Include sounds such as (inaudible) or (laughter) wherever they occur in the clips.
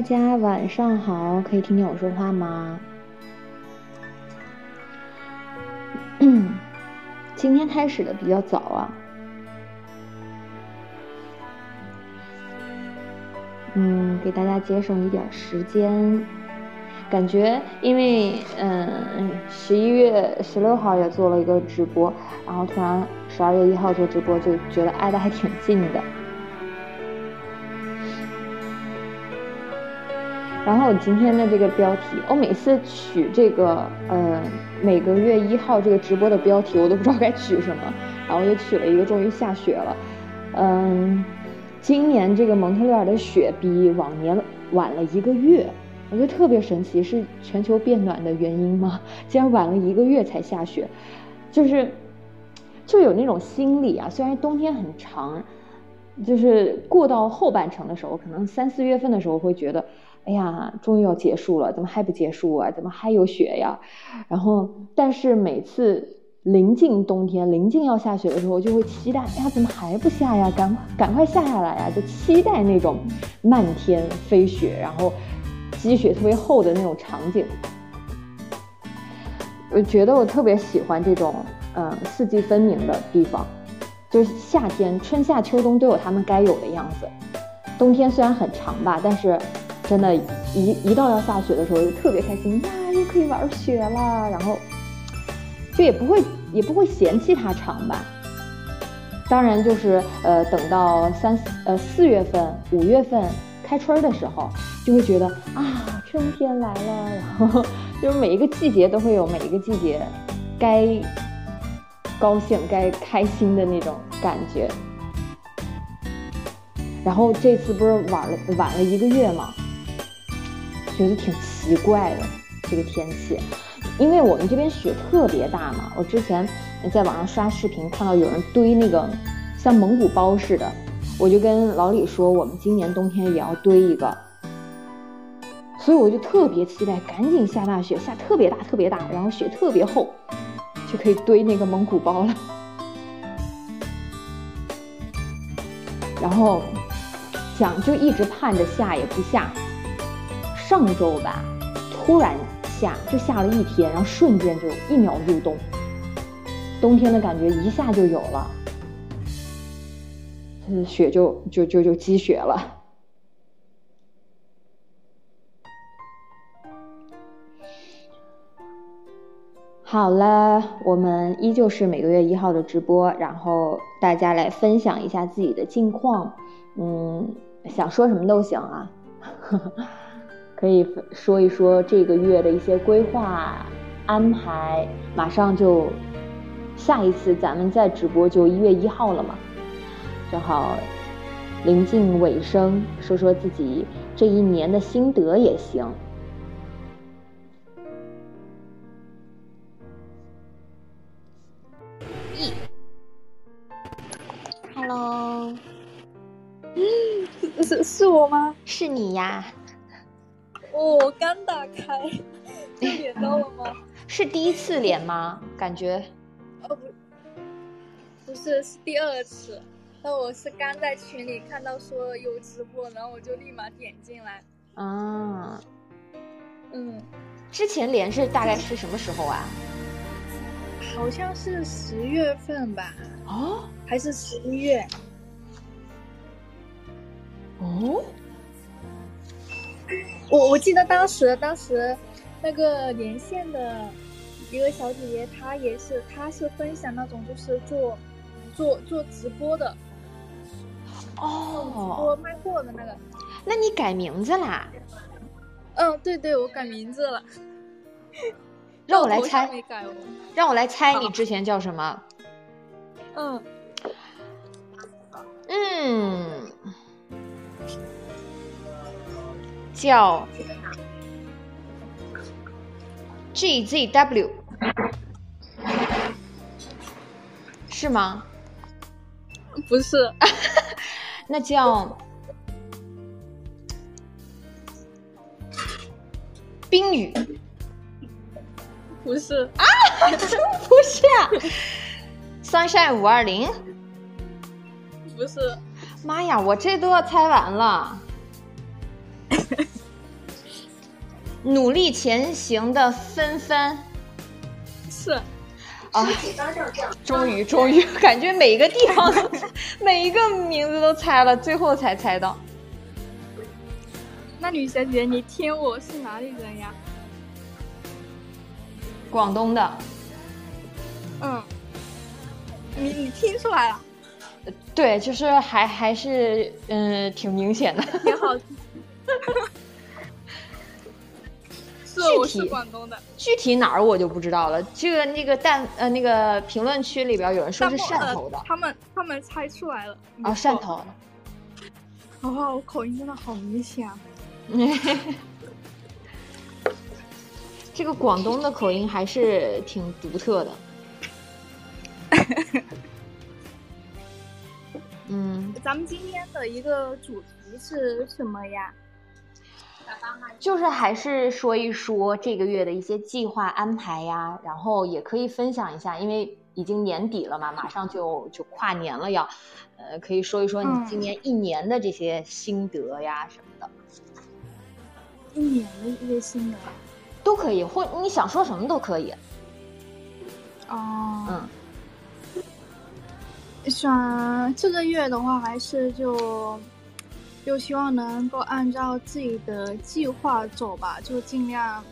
大家晚上好，可以听见我说话吗？今天开始的比较早啊，嗯，给大家节省一点时间。感觉因为嗯，十一月十六号也做了一个直播，然后突然十二月一号做直播，就觉得挨得还挺近的。然后今天的这个标题，我每次取这个呃每个月一号这个直播的标题，我都不知道该取什么，(laughs) 然后就取了一个终于下雪了。嗯，今年这个蒙特利尔的雪比往年晚了一个月。我觉得特别神奇，是全球变暖的原因吗？(laughs) 竟然晚了一个月才下雪，就是，就有那种心理啊。虽然冬天很长，就是过到后半程的时候，可能三四月份的时候会觉得，哎呀，终于要结束了，怎么还不结束啊？怎么还有雪呀？然后，但是每次临近冬天、临近要下雪的时候，就会期待，哎呀，怎么还不下呀？赶赶快下下来呀！就期待那种漫天飞雪，然后。积雪特别厚的那种场景，我觉得我特别喜欢这种嗯四季分明的地方，就是夏天春夏秋冬都有他们该有的样子。冬天虽然很长吧，但是真的，一一到要下雪的时候就特别开心呀，又可以玩雪了，然后就也不会也不会嫌弃它长吧。当然就是呃等到三呃四月份五月份。开春的时候，就会觉得啊，春天来了，然后就是每一个季节都会有每一个季节该高兴、该开心的那种感觉。然后这次不是晚了晚了一个月吗？觉得挺奇怪的这个天气，因为我们这边雪特别大嘛。我之前在网上刷视频，看到有人堆那个像蒙古包似的。我就跟老李说，我们今年冬天也要堆一个，所以我就特别期待，赶紧下大雪，下特别大特别大，然后雪特别厚，就可以堆那个蒙古包了。然后想就一直盼着下也不下，上周吧，突然下就下了一天，然后瞬间就一秒入冬，冬天的感觉一下就有了。雪就就就就积雪了。好了，我们依旧是每个月一号的直播，然后大家来分享一下自己的近况。嗯，想说什么都行啊，(laughs) 可以说一说这个月的一些规划安排。马上就下一次咱们再直播就一月一号了嘛。正好临近尾声，说说自己这一年的心得也行。一，Hello，嗯 (laughs) 是是我吗？是你呀。哦，我刚打开，就连到了吗？是第一次连吗？感觉？哦不，不是，是第二次。那我是刚在群里看到说有直播，然后我就立马点进来。啊，嗯，之前连是大概是什么时候啊？好像是十月份吧？哦，还是十一月？哦，我我记得当时当时那个连线的一个小姐姐，她也是，她是分享那种就是做做做直播的。哦，直播卖货的那个，那你改名字啦？嗯，对对，我改名字了。(laughs) 让我来猜，让我来猜，你之前叫什么？嗯嗯，叫 GZW，是吗？不是。(laughs) 那叫冰雨，不是。啊，(laughs) 不是啊，sunshine 五二零，不是，妈呀，我这都要猜完了，(laughs) 努力前行的芬芬，是啊，终于终于感觉每一个地方都 (laughs) 每一个名字都猜了，最后才猜到。那女小姐，你听我是哪里人呀？广东的。嗯，你你听出来了？对，就是还还是嗯，挺明显的。挺好。是，我是广东的。具体哪儿我就不知道了。这个那个弹呃那个评论区里边有人说是汕头的。他们他们猜出来了。啊，汕头。哇，我口音真的好明显啊！(laughs) 这个广东的口音还是挺独特的。(laughs) 嗯，咱们今天的一个主题是什么呀？就是还是说一说这个月的一些计划安排呀，然后也可以分享一下，因为已经年底了嘛，马上就就跨年了，要呃可以说一说你今年一年的这些心得呀什么的。一年的一些心得都可以，或你想说什么都可以。哦，嗯。想这个月的话，还是就就希望能够按照自己的计划走吧，就尽量，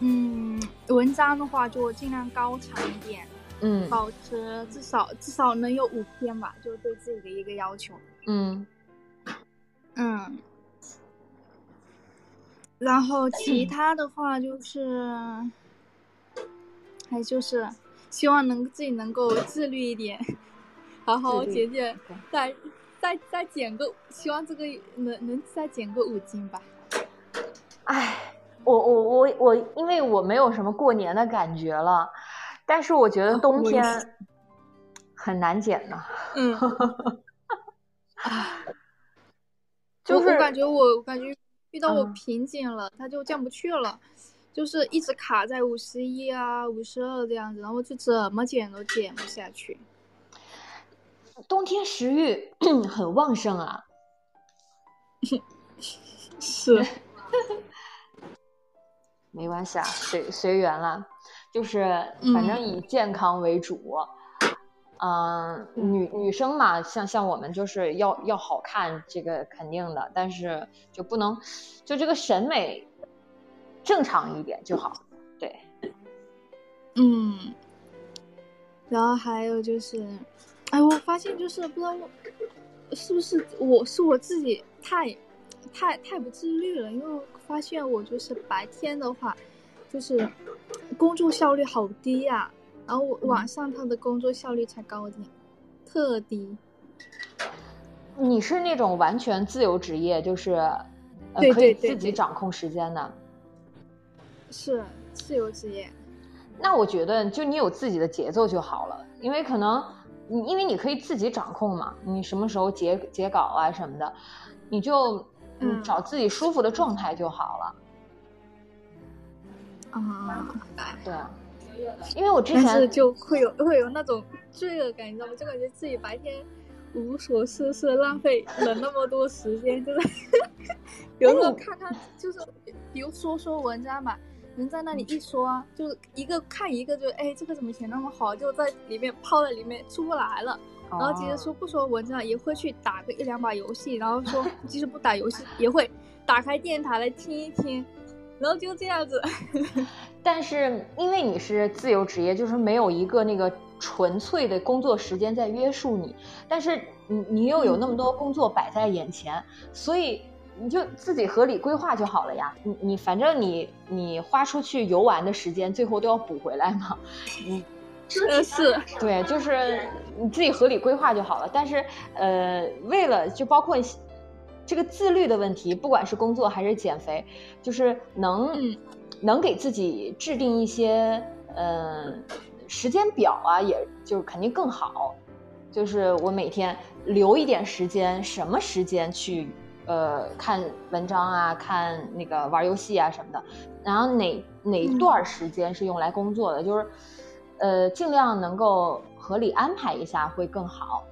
嗯，文章的话就尽量高产一点，嗯，保持至少至少能有五篇吧，就对自己的一个要求，嗯，嗯，然后其他的话就是，还就是希望能自己能够自律一点。(laughs) 好好减减，再再再减个，希望这个能能再减个五斤吧。哎，我我我我，因为我没有什么过年的感觉了，但是我觉得冬天很难减呢。嗯。(laughs) 啊。就是我感觉我感觉遇到我瓶颈了，它就降不去了，就是一直卡在五十一啊、五十二这样子，然后就怎么减都减不下去。冬天食欲 (clears throat) 很旺盛啊，是，(laughs) 没关系啊，随随缘啦，就是反正以健康为主，嗯，女女生嘛，像像我们就是要要好看，这个肯定的，但是就不能就这个审美正常一点就好，对，嗯，然后还有就是。哎，我发现就是不知道是不是我是我自己太太太不自律了，因为我发现我就是白天的话，就是工作效率好低呀，然后晚上他的工作效率才高点，特低。你是那种完全自由职业，就是呃可以自己掌控时间的。是自由职业。那我觉得就你有自己的节奏就好了，因为可能。你因为你可以自己掌控嘛，你什么时候截截稿啊什么的，你就嗯找自己舒服的状态就好了。啊，对，因为我之前就会有会有那种罪恶感，你知道吗？就感觉自己白天无所事事，浪费了那么多时间，就是 (laughs) 比如说看看，就是比如说说文章嘛。人在那里一说，就一个看一个，就哎，这个怎么写那么好，就在里面泡在里面出不来了。然后其实说不说文章，也会去打个一两把游戏，然后说即使不打游戏，也会打开电台来听一听，然后就这样子。(laughs) 但是因为你是自由职业，就是没有一个那个纯粹的工作时间在约束你，但是你你又有那么多工作摆在眼前，所以。你就自己合理规划就好了呀。你你反正你你花出去游玩的时间，最后都要补回来嘛。你 (laughs) 是，对，就是你自己合理规划就好了。但是呃，为了就包括这个自律的问题，不管是工作还是减肥，就是能能给自己制定一些呃时间表啊，也就肯定更好。就是我每天留一点时间，什么时间去。呃，看文章啊，看那个玩游戏啊什么的，然后哪哪段时间是用来工作的，就是，呃，尽量能够合理安排一下会更好。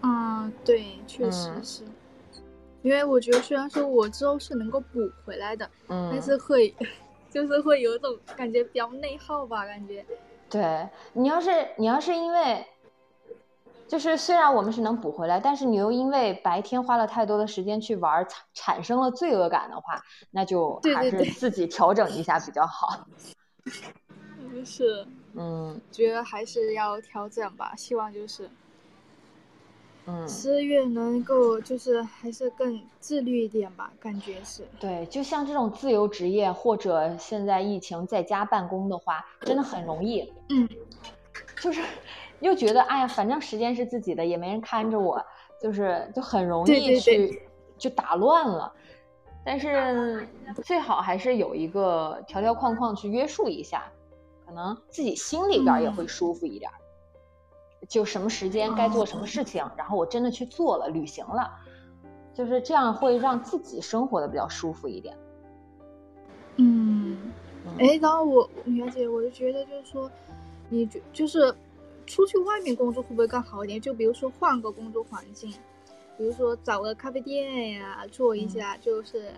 啊，对，确实是。因为我觉得虽然说我之后是能够补回来的，嗯，但是会，(laughs) 就是会有一种感觉比较内耗吧，感觉。对你要是你要是因为，就是虽然我们是能补回来，但是你又因为白天花了太多的时间去玩，产产生了罪恶感的话，那就还是自己调整一下比较好。(laughs) 是，嗯，觉得还是要调整吧，希望就是。嗯，十月能够就是还是更自律一点吧，感觉是。对，就像这种自由职业或者现在疫情在家办公的话，真的很容易。嗯，就是又觉得哎呀，反正时间是自己的，也没人看着我，就是就很容易去就打乱了。但是最好还是有一个条条框框去约束一下，可能自己心里边也会舒服一点。就什么时间该做什么事情，然后我真的去做了，履行了，就是这样会让自己生活的比较舒服一点。嗯，哎，然后我袁姐，我就觉得就是说，你就就是出去外面工作会不会更好一点？就比如说换个工作环境，比如说找个咖啡店呀，做一下，就是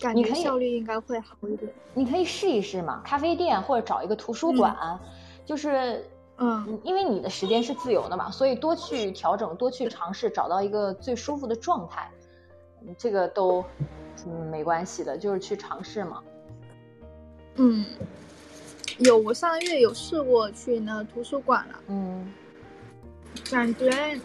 感觉效率应该会好一点。你可以试一试嘛，咖啡店或者找一个图书馆，就是。嗯，因为你的时间是自由的嘛，所以多去调整，多去尝试，找到一个最舒服的状态，这个都嗯没关系的，就是去尝试嘛。嗯，有，我上个月有试过去那图书馆了，嗯，感觉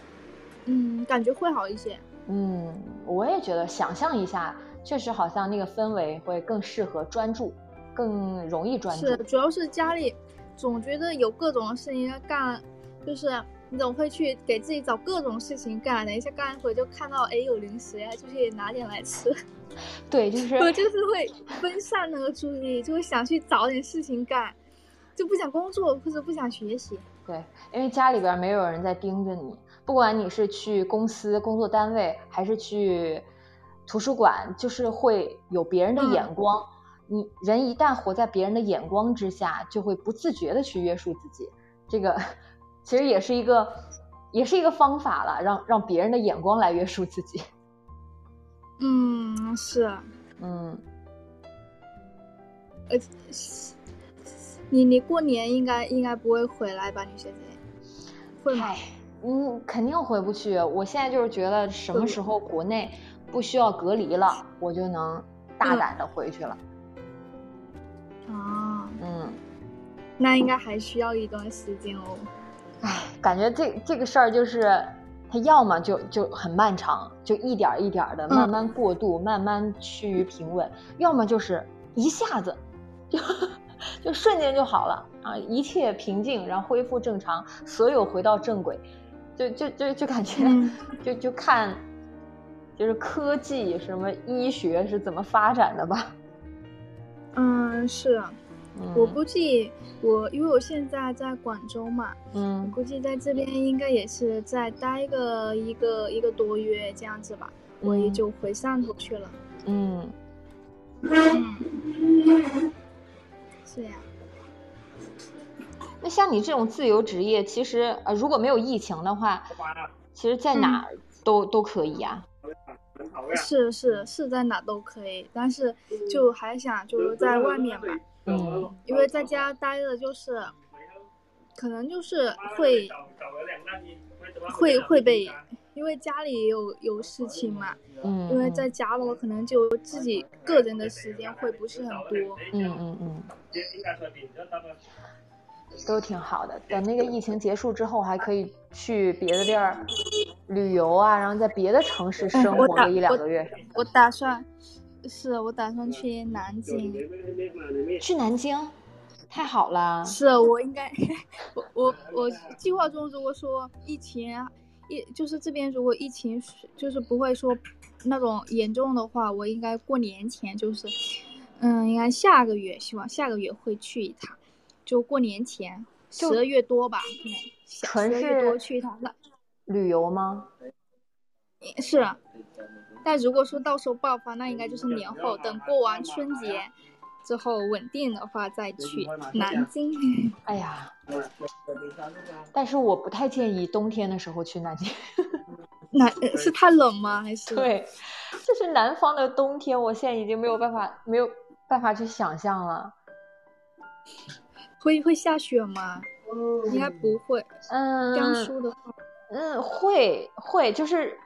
嗯感觉会好一些。嗯，我也觉得，想象一下，确实好像那个氛围会更适合专注，更容易专注。是，主要是家里。总觉得有各种事情要干，就是你总会去给自己找各种事情干。等一下干一会就看到哎有零食呀，就去拿点来吃。对，就是 (laughs) 我就是会分散那个注意力，就会想去找点事情干，就不想工作或者不想学习。对，因为家里边没有人在盯着你，不管你是去公司工作单位还是去图书馆，就是会有别人的眼光。你人一旦活在别人的眼光之下，就会不自觉的去约束自己，这个其实也是一个，也是一个方法了，让让别人的眼光来约束自己。(laughs) 嗯，是，嗯，呃，你你过年应该应该不会回来吧，女学姐？会吗？嗯，肯定回不去。我现在就是觉得什么时候国内不需要隔离了，我就能大胆的回去了。啊，嗯，那应该还需要一段时间哦。唉，感觉这这个事儿就是，它要么就就很漫长，就一点一点的慢慢过渡，慢慢趋于平稳；要么就是一下子就就瞬间就好了啊，一切平静，然后恢复正常，所有回到正轨，就就就就感觉就就看，就是科技什么医学是怎么发展的吧。(laughs) 嗯，是，我估计我因为我现在在广州嘛，嗯，估计在这边应该也是再待个一个一个多月这样子吧，我也就回汕头去了。嗯，嗯，是呀。那像你这种自由职业，其实呃，如果没有疫情的话，其实在哪都都可以啊。是是是在哪都可以，但是就还想就是在外面吧，嗯，因为在家待着就是，可能就是会会会被，因为家里有有事情嘛，嗯，因为在家的话可能就自己个人的时间会不是很多，嗯嗯嗯。都挺好的，等那个疫情结束之后，还可以去别的地儿旅游啊，然后在别的城市生活个一两个月。我打算，是我打算去南京。去南京，太好了。是我应该，(laughs) 我我我计划中如果说疫情疫就是这边如果疫情就是不会说那种严重的话，我应该过年前就是，嗯，应该下个月，希望下个月会去一趟。就过年前，十二月多吧，十二月多去一趟。那旅游吗？是，但如果说到时候爆发，那应该就是年后，等过完春节之后稳定的话再去南京。(laughs) 哎呀，(laughs) 但是我不太建议冬天的时候去南京。(laughs) 南是太冷吗？还是对，就是南方的冬天，我现在已经没有办法没有办法去想象了。会会下雪吗？应该不会。嗯，江苏的话，嗯，会会就是，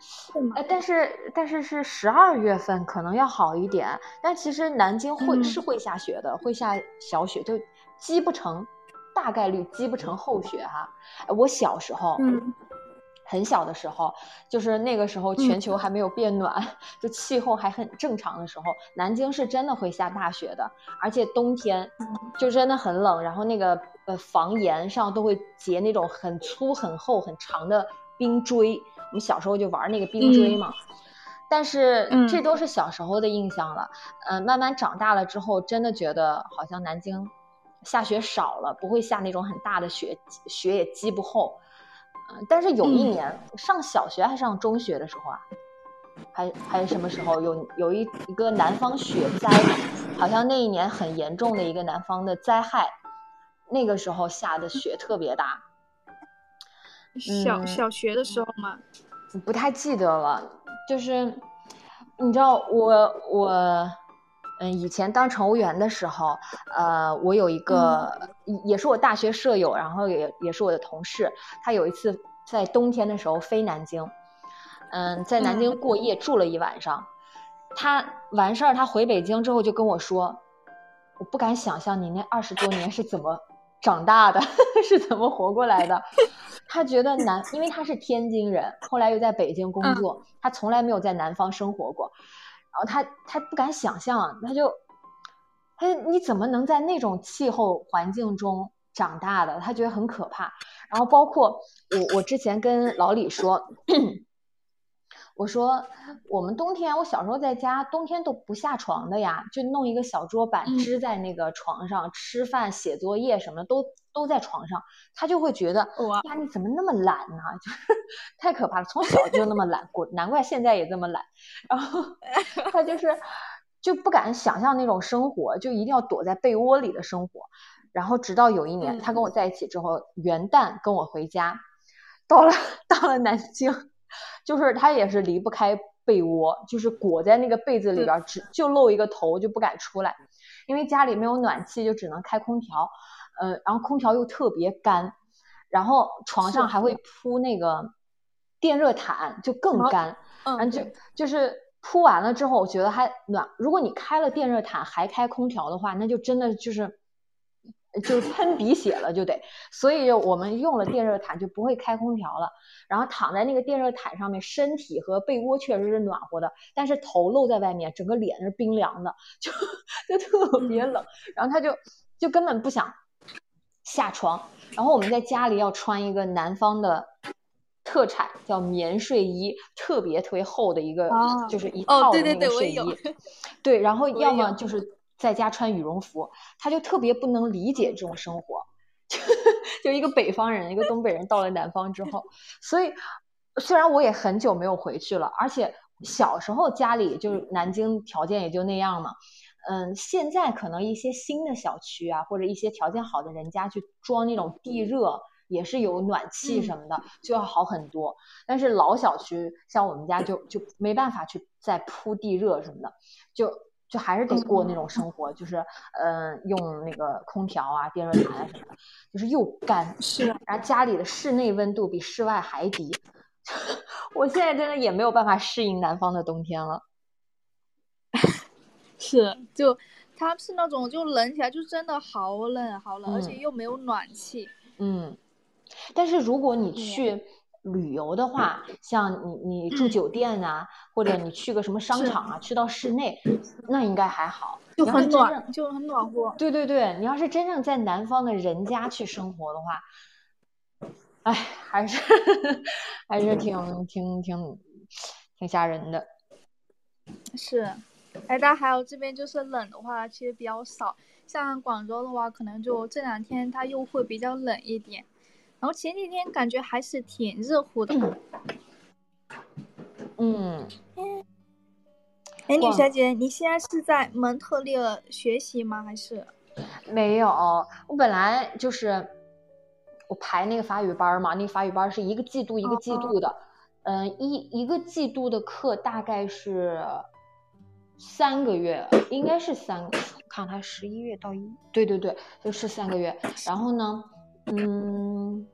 但是但是是十二月份可能要好一点。但其实南京会是会下雪的，会下小雪，就积不成，大概率积不成厚雪哈。我小时候。很小的时候，就是那个时候全球还没有变暖，就气候还很正常的时候，南京是真的会下大雪的，而且冬天就真的很冷，然后那个呃房檐上都会结那种很粗、很厚、很长的冰锥。我们小时候就玩那个冰锥嘛，但是这都是小时候的印象了。嗯，慢慢长大了之后，真的觉得好像南京下雪少了，不会下那种很大的雪，雪也积不厚。嗯，但是有一年上小学还上中学的时候啊，还还是什么时候有有一一个南方雪灾，好像那一年很严重的一个南方的灾害，那个时候下的雪特别大。小小学的时候吗？不太记得了，就是你知道我我。嗯，以前当乘务员的时候，呃，我有一个也是我大学舍友，然后也也是我的同事。他有一次在冬天的时候飞南京，嗯，在南京过夜住了一晚上。他完事儿，他回北京之后就跟我说：“我不敢想象你那二十多年是怎么长大的，(laughs) 是怎么活过来的。”他觉得南，因为他是天津人，后来又在北京工作，他从来没有在南方生活过。然后他他不敢想象，他就他你怎么能在那种气候环境中长大的？他觉得很可怕。然后包括我我之前跟老李说，我说我们冬天我小时候在家冬天都不下床的呀，就弄一个小桌板支在那个床上吃饭写作业什么的都都在床上。他就会觉得呀你怎么那么懒呢？(laughs) 就是太可怕了，从小就那么懒，过难怪现在也这么懒。然后 (laughs) 他就是就不敢想象那种生活，就一定要躲在被窝里的生活。然后直到有一年，他跟我在一起之后，元旦跟我回家，到了 (laughs) 到了南京，就是他也是离不开被窝，就是裹在那个被子里边，只就露一个头，就不敢出来，因为家里没有暖气，就只能开空调。呃，然后空调又特别干，然后床上还会铺那个电热毯，就更干。嗯，就就是铺完了之后，我觉得还暖。如果你开了电热毯还开空调的话，那就真的就是就是喷鼻血了，就得。所以我们用了电热毯就不会开空调了。然后躺在那个电热毯上面，身体和被窝确实是暖和的，但是头露在外面，整个脸是冰凉的，就就特别冷。然后他就就根本不想下床。然后我们在家里要穿一个南方的。特产叫棉睡衣，特别特别厚的一个，就是一套的那个睡衣。(laughs) 对，然后要么就是在家穿羽绒服，他就特别不能理解这种生活，(laughs) 就就一个北方人，一个东北人到了南方之后，所以虽然我也很久没有回去了，而且小时候家里就是南京条件也就那样嘛，嗯，现在可能一些新的小区啊，或者一些条件好的人家去装那种地热。也是有暖气什么的，就要好很多。但是老小区像我们家就就没办法去再铺地热什么的，就就还是得过那种生活，就是嗯用那个空调啊、电热毯啊什么的，就是又干是，然后家里的室内温度比室外还低。(laughs) 我现在真的也没有办法适应南方的冬天了。(laughs) 是，就它是那种就冷起来就真的好冷好冷，而且又没有暖气。嗯。但是如果你去旅游的话，像你你住酒店啊，或者你去个什么商场啊，去到室内，那应该还好，就很暖，就很暖和。对对对，你要是真正在南方的人家去生活的话，哎，还是还是挺挺挺挺吓人的。是，哎，但还有这边就是冷的话，其实比较少。像广州的话，可能就这两天它又会比较冷一点。然后前几天感觉还是挺热乎的。嗯。哎，女小姐，你现在是在蒙特利尔学习吗？还是？没有，我本来就是我排那个法语班嘛，那个法语班是一个季度一个季度的，嗯，一一个季度的课大概是三个月，应该是三个。看他十一月到一，对对对，就是三个月。然后呢，嗯。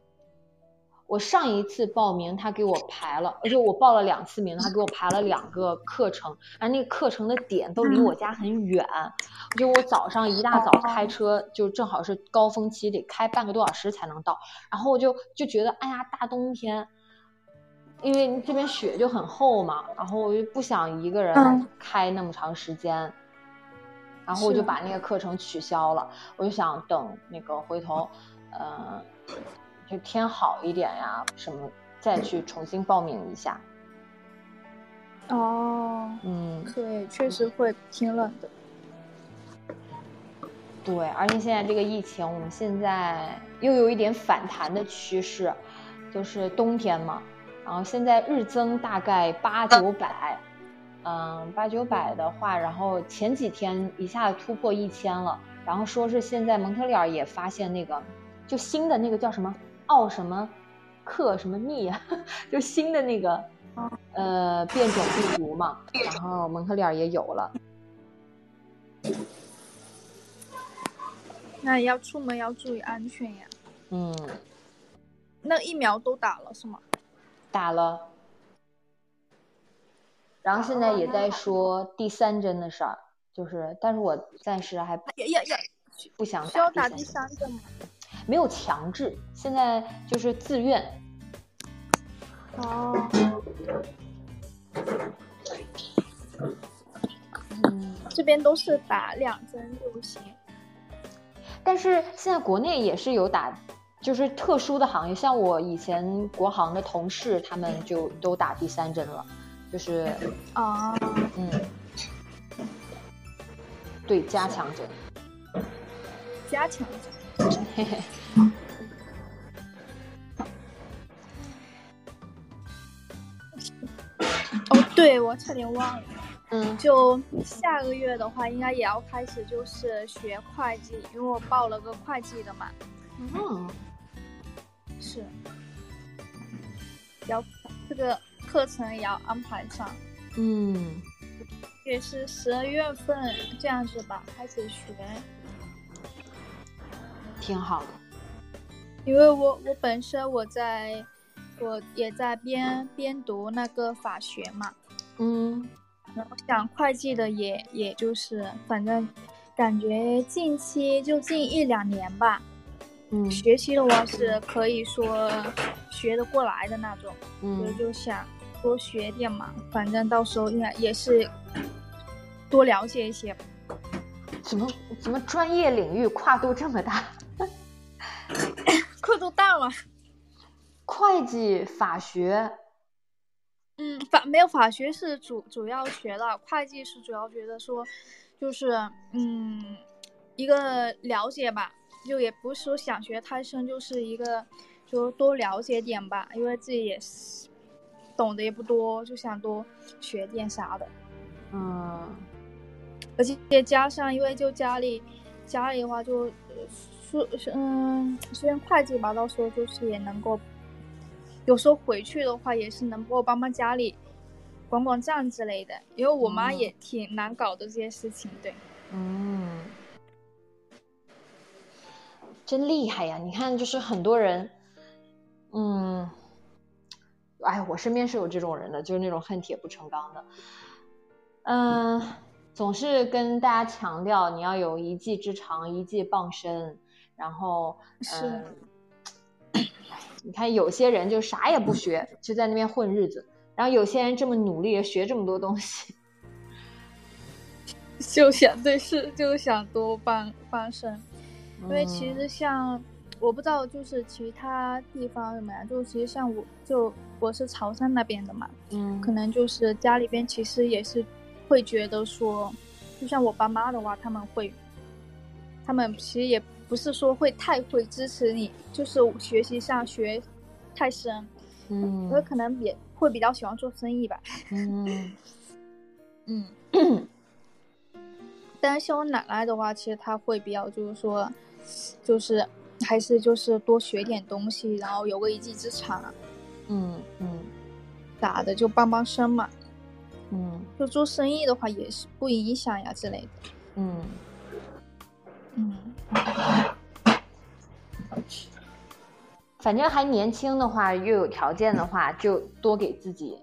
我上一次报名，他给我排了，而且我报了两次名，他给我排了两个课程，而那个课程的点都离我家很远，就我早上一大早开车，就正好是高峰期，得开半个多小时才能到。然后我就就觉得，哎呀，大冬天，因为这边雪就很厚嘛，然后我就不想一个人开那么长时间，然后我就把那个课程取消了。我就想等那个回头，呃。就天好一点呀，什么再去重新报名一下。哦，嗯，对，确实会挺冷的。对，而且现在这个疫情，我们现在又有一点反弹的趋势，就是冬天嘛，然后现在日增大概八九百，嗯，八九百的话，然后前几天一下子突破一千了，然后说是现在蒙特利尔也发现那个，就新的那个叫什么？奥什么克什么密啊？(laughs) 就新的那个呃变种病毒嘛，然后蒙特利尔也有了。那要出门要注意安全呀。嗯。那疫苗都打了是吗？打了。然后现在也在说第三针的事儿，就是，但是我暂时还不想需要打第三针吗？没有强制，现在就是自愿。哦。嗯，这边都是打两针就行。但是现在国内也是有打，就是特殊的行业，像我以前国航的同事，他们就都打第三针了，就是。啊。嗯。对，加强针。加强针。嘿嘿，哦，对，我差点忘了，(laughs) 嗯，就下个月的话，应该也要开始就是学会计，因为我报了个会计的嘛，嗯，是，要这个课程也要安排上，嗯，也是十二月份这样子吧，开始学。挺好的，因为我我本身我在，我也在边边读那个法学嘛，嗯，然后想会计的也也就是反正感觉近期就近一两年吧，嗯，学习的话是可以说学得过来的那种，嗯，所以就想多学点嘛，反正到时候应该也是多了解一些。怎么怎么专业领域跨度这么大？(coughs) 跨度大吗？会计、法学，嗯，法没有法学是主主要学的，会计是主要觉得说，就是嗯，一个了解吧，就也不是说想学太深，就是一个就多了解点吧，因为自己也是懂得也不多，就想多学点啥的，嗯，而且也加上因为就家里家里的话就。说嗯，虽然会计吧，到时候就是也能够，有时候回去的话也是能够帮帮家里，管管账之类的。因为我妈也挺难搞的这些事情，对。嗯，真厉害呀！你看，就是很多人，嗯，哎，我身边是有这种人的，就是那种恨铁不成钢的，嗯，总是跟大家强调你要有一技之长，一技傍身。然后，是，(clears throat) 你看有些人就啥也不学，就在那边混日子；然后有些人这么努力学这么多东西，(laughs) 就想对是就想多帮帮身。因为其实像我不知道，就是其他地方怎么样，就其实像我就我是潮汕那边的嘛，嗯，可能就是家里边其实也是会觉得说，就像我爸妈的话，他们会，他们其实也。不是说会太会支持你，就是学习上学太深，嗯，我可能也会比较喜欢做生意吧，嗯 (laughs) 嗯，但是像我奶奶的话，其实她会比较就是说，就是还是就是多学点东西，然后有个一技之长，嗯嗯，咋的，就帮帮身嘛。嗯，就做生意的话也是不影响呀之类的。嗯。嗯，反正还年轻的话，又有条件的话，就多给自己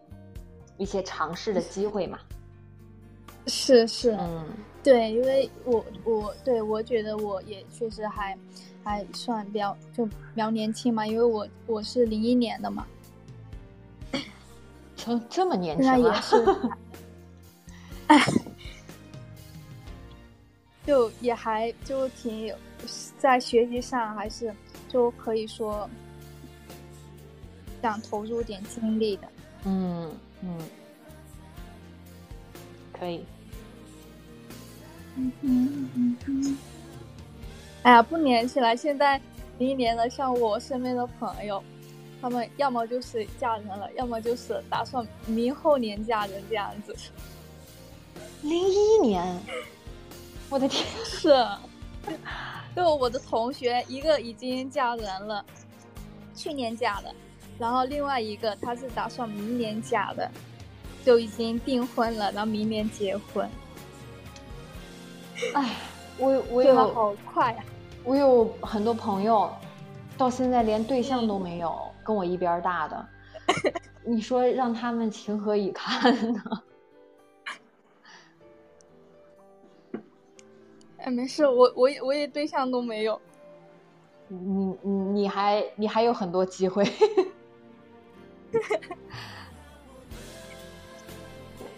一些尝试的机会嘛。是是，嗯，对，因为我我对我觉得我也确实还还算比较就比较年轻嘛，因为我我是零一年的嘛，成这么年轻那也啊？是，(laughs) 哎，就也还就挺有在学习上还是就可以说想投入点精力的。嗯嗯，可以。嗯嗯嗯嗯。哎呀，不年轻了，现在零一年的，像我身边的朋友，他们要么就是嫁人了，要么就是打算明后年嫁人这样子。零一年，(laughs) 我的天！是，就我的同学，一个已经嫁人了，去年嫁的，然后另外一个他是打算明年嫁的，就已经订婚了，然后明年结婚。哎，我我有好快呀、我有很多朋友，到现在连对象都没有，跟我一边大的。(laughs) 你说让他们情何以堪呢？哎，没事，我我也我也对象都没有。你你你还你还有很多机会。(laughs)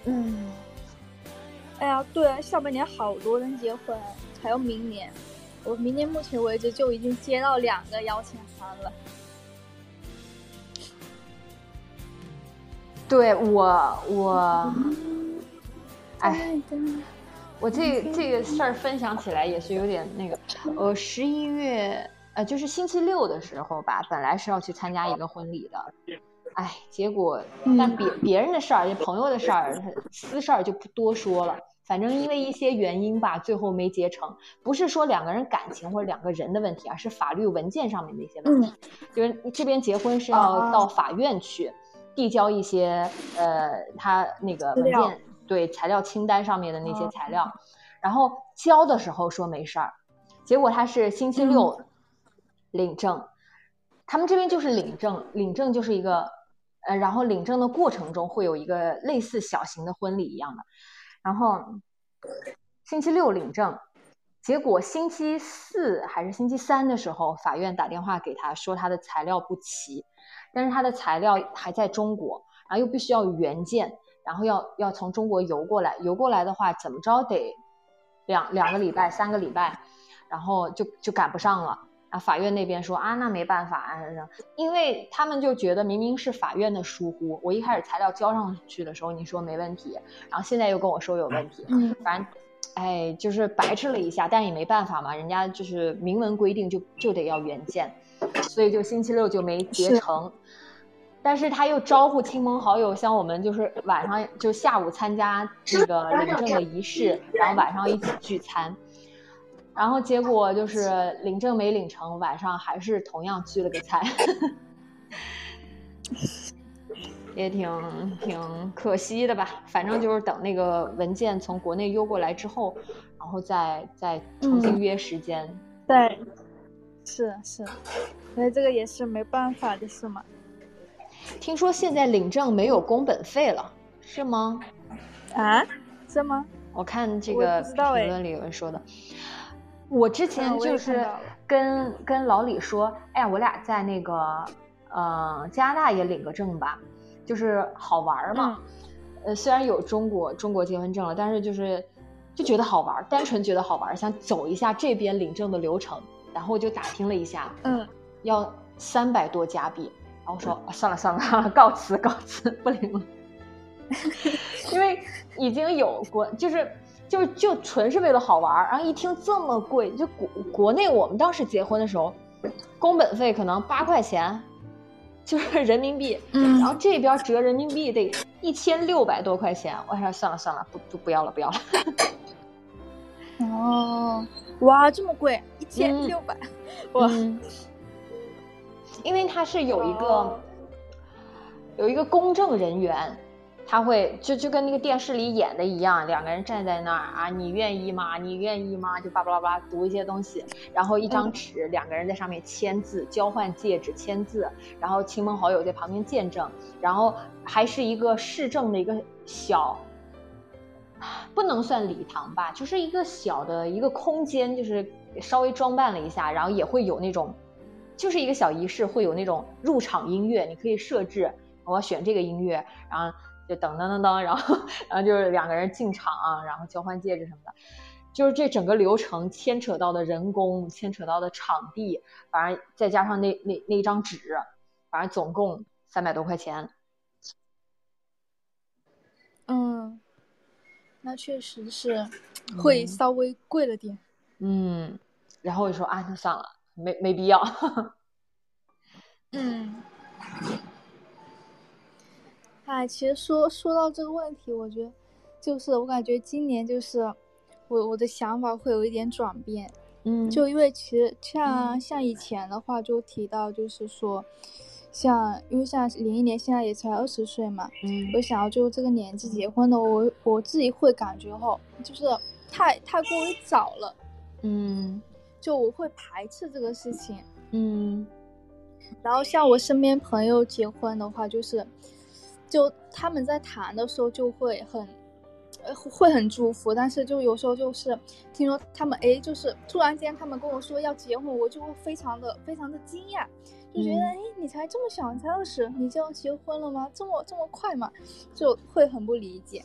嗯，哎呀，对啊，下半年好多人结婚，还有明年。我明年目前为止就已经接到两个邀请函了。对我我，哎，我这这个事儿分享起来也是有点那个，呃，十一月呃就是星期六的时候吧，本来是要去参加一个婚礼的，哎，结果但别别人的事儿，朋友的事儿，私事儿就不多说了。反正因为一些原因吧，最后没结成。不是说两个人感情或者两个人的问题而，是法律文件上面的一些问题。就是这边结婚是要到法院去递交一些呃，他那个文件对材料清单上面的那些材料，然后交的时候说没事儿，结果他是星期六领证，他们这边就是领证，领证就是一个呃，然后领证的过程中会有一个类似小型的婚礼一样的。然后星期六领证，结果星期四还是星期三的时候，法院打电话给他说他的材料不齐，但是它的材料还在中国，然后又必须要原件，然后要要从中国邮过来，邮过来的话怎么着得两两个礼拜、三个礼拜，然后就就赶不上了。啊，法院那边说啊，那没办法啊，因为他们就觉得明明是法院的疏忽，我一开始材料交上去的时候你说没问题，然后现在又跟我说有问题，嗯，反正，哎，就是白吃了一下，但也没办法嘛，人家就是明文规定就就得要原件，所以就星期六就没结成。但是他又招呼亲朋好友，像我们就是晚上就下午参加这个领证的仪式，然后晚上一起聚餐。然后结果就是领证没领成，晚上还是同样聚了个餐，也挺挺可惜的吧。反正就是等那个文件从国内邮过来之后，然后再再重新约时间。对，是是，所以这个也是没办法的事嘛。听说现在领证没有工本费了，是吗？啊？是吗？我看这个评论里有人说的。我之前就是跟跟老李说，哎呀，我俩在那个呃加拿大也领个证吧，就是好玩儿嘛。呃，虽然有中国中国结婚证了，但是就是就觉得好玩，单纯觉得好玩，想走一下这边领证的流程，然后我就打听了一下，嗯，要三百多加币，然后我说、啊算了算了，(laughs) 告辞告辞，不领了，(laughs) 因为已经有过就是。就就纯是为了好玩儿，然后一听这么贵，就国国内我们当时结婚的时候，工本费可能八块钱，就是 (laughs) 人民币，嗯然后这边折人民币得一千六百多块钱，我还说算了算了，不不不要了不要了。哦，哇，这么贵，一千六百，(laughs) 哇，嗯，因为它是有一个、哦有一个公证人员。他会就就跟那个电视里演的一样，两个人站在那儿啊，你愿意吗？你愿意吗？就叭叭叭叭读一些东西，然后一张纸，两个人在上面签字，交换戒指，签字，然后亲朋好友在旁边见证，然后还是一个市政的一个小，不能算礼堂吧，就是一个小的一个空间，就是稍微装扮了一下，然后也会有那种，就是一个小仪式，会有那种入场音乐，你可以设置我要选这个音乐，然后。就噔噔噔噔，然后，然后就是两个人进场，啊然后交换戒指什么的，就是这整个流程牵扯到的人工，牵扯到的场地，反正再加上那那那张纸，反正总共三百多块钱。嗯，那确实是会稍微贵了点。嗯，然后我就说啊，那算了，没没必要。(laughs) 嗯。哎，其实说说到这个问题，我觉得就是我感觉今年就是我我的想法会有一点转变，嗯，就因为其实像像以前的话就提到就是说，像因为像林忆莲现在也才二十岁嘛，嗯，我想要就这个年纪结婚的，我我自己会感觉哈，就是太太过于早了，嗯，就我会排斥这个事情，嗯，然后像我身边朋友结婚的话，就是。就他们在谈的时候就会很，呃，会很祝福，但是就有时候就是听说他们哎，就是突然间他们跟我说要结婚，我就会非常的非常的惊讶，就觉得哎，你才这么小，你才二十，你就要结婚了吗？这么这么快吗？就会很不理解，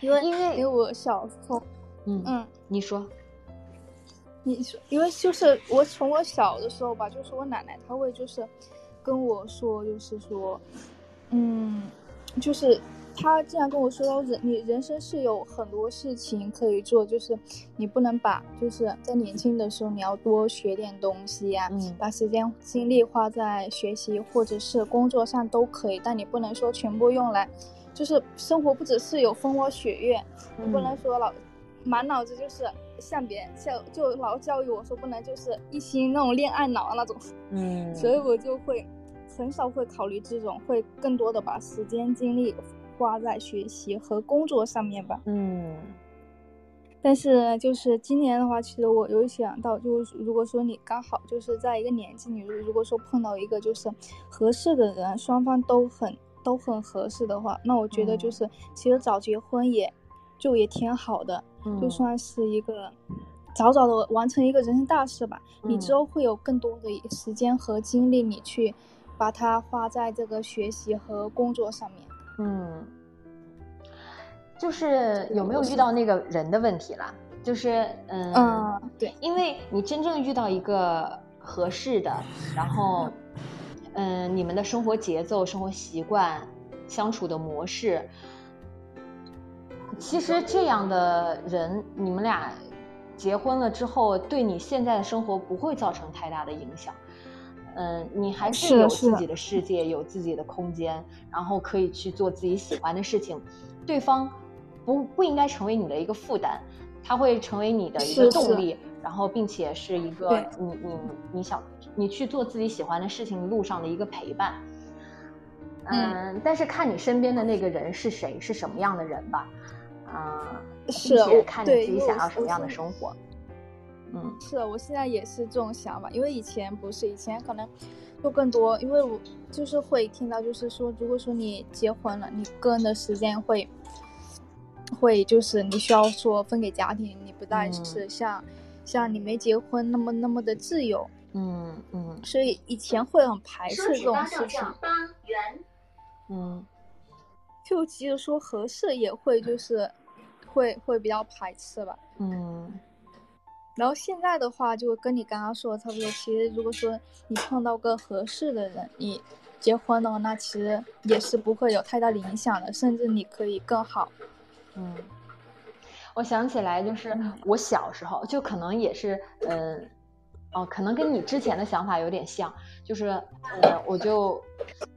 因为因为因为我小时候，嗯嗯，你说，你说，因为就是我从我小的时候吧，就是我奶奶她会就是跟我说，就是说。嗯，就是他竟然跟我说到人，你人生是有很多事情可以做，就是你不能把就是在年轻的时候你要多学点东西呀，嗯，把时间精力花在学习或者是工作上都可以，但你不能说全部用来，就是生活不只是有风花雪月，你不能说老满脑子就是像别人像就老教育我说不能就是一心那种恋爱脑那种，(laughs) 嗯，所以我就会。很少会考虑这种，会更多的把时间精力花在学习和工作上面吧。嗯，但是就是今年的话，其实我有想到，就是如果说你刚好就是在一个年纪，你如果说碰到一个就是合适的人，双方都很都很合适的话，那我觉得就是其实早结婚也就也挺好的，就算是一个早早的完成一个人生大事吧。你之后会有更多的时间和精力，你去。把它花在这个学习和工作上面。嗯，就是有没有遇到那个人的问题啦？就是嗯，对，因为你真正遇到一个合适的，然后嗯，你们的生活节奏、生活习惯、相处的模式，其实这样的人，你们俩结婚了之后，对你现在的生活不会造成太大的影响。嗯，你还是有自己的世界，有自己的空间，然后可以去做自己喜欢的事情。对方不不应该成为你的一个负担，他会成为你的一个动力，然后并且是一个你你你想你去做自己喜欢的事情路上的一个陪伴。嗯，但是看你身边的那个人是谁，是什么样的人吧。啊，并且看你自己想要什么样的生活。嗯，是我现在也是这种想法，因为以前不是，以前可能就更多，因为我就是会听到，就是说，如果说你结婚了，你个人的时间会会就是你需要说分给家庭，你不再是像像你没结婚那么那么的自由，嗯嗯，所以以前会很排斥这种事情，八元，嗯，就即使说合适也会就是会会比较排斥吧，嗯。然后现在的话，就跟你刚刚说的差不多。其实如果说你碰到个合适的人，你结婚的话，那其实也是不会有太大的影响的，甚至你可以更好。嗯，我想起来，就是我小时候就可能也是，嗯，哦，可能跟你之前的想法有点像，就是，呃，我就，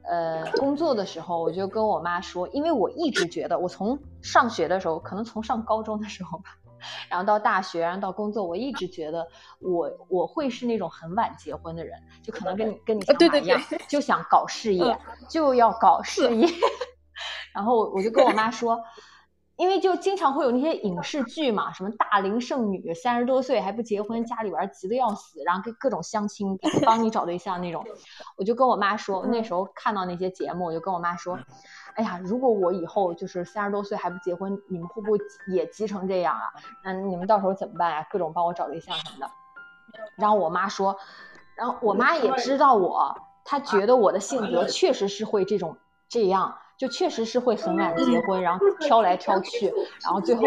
呃，工作的时候我就跟我妈说，因为我一直觉得，我从上学的时候，可能从上高中的时候吧。然后到大学，然后到工作，我一直觉得我我会是那种很晚结婚的人，就可能跟你跟你想法一样，就想搞事业，就要搞事业。(laughs) 然后我就跟我妈说。因为就经常会有那些影视剧嘛，什么大龄剩女三十多岁还不结婚，家里边急得要死，然后跟各种相亲帮你找对象那种，(laughs) 我就跟我妈说，那时候看到那些节目，我就跟我妈说，哎呀，如果我以后就是三十多岁还不结婚，你们会不会也急成这样啊？那你们到时候怎么办呀？各种帮我找对象什么的。然后我妈说，然后我妈也知道我，她觉得我的性格确实是会这种这样。就确实是会很晚结婚，然后挑来挑去，然后最后，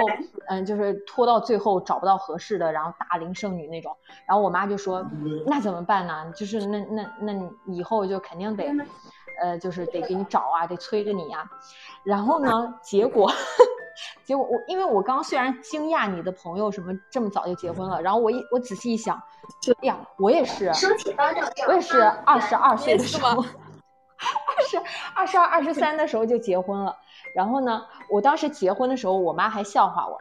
嗯，就是拖到最后找不到合适的，然后大龄剩女那种。然后我妈就说：“那怎么办呢？就是那那那以后就肯定得，呃，就是得给你找啊，得催着你呀。”然后呢，结果，(laughs) 结果我因为我刚虽然惊讶你的朋友什么这么早就结婚了，然后我一我仔细一想，哎呀，我也是，我也是二十二岁的时候。二十二、十二、二十三的时候就结婚了，然后呢，我当时结婚的时候，我妈还笑话我。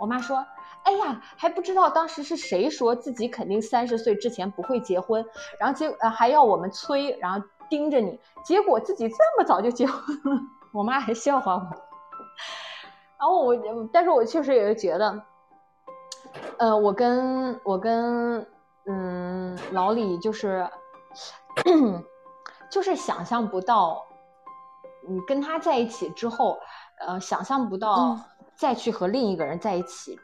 我妈说：“哎呀，还不知道当时是谁说自己肯定三十岁之前不会结婚，然后结呃还要我们催，然后盯着你，结果自己这么早就结婚了。(laughs) ”我妈还笑话我。然后我，但是我确实也是觉得，呃，我跟我跟嗯老李就是。就是想象不到，你跟他在一起之后，呃，想象不到再去和另一个人在一起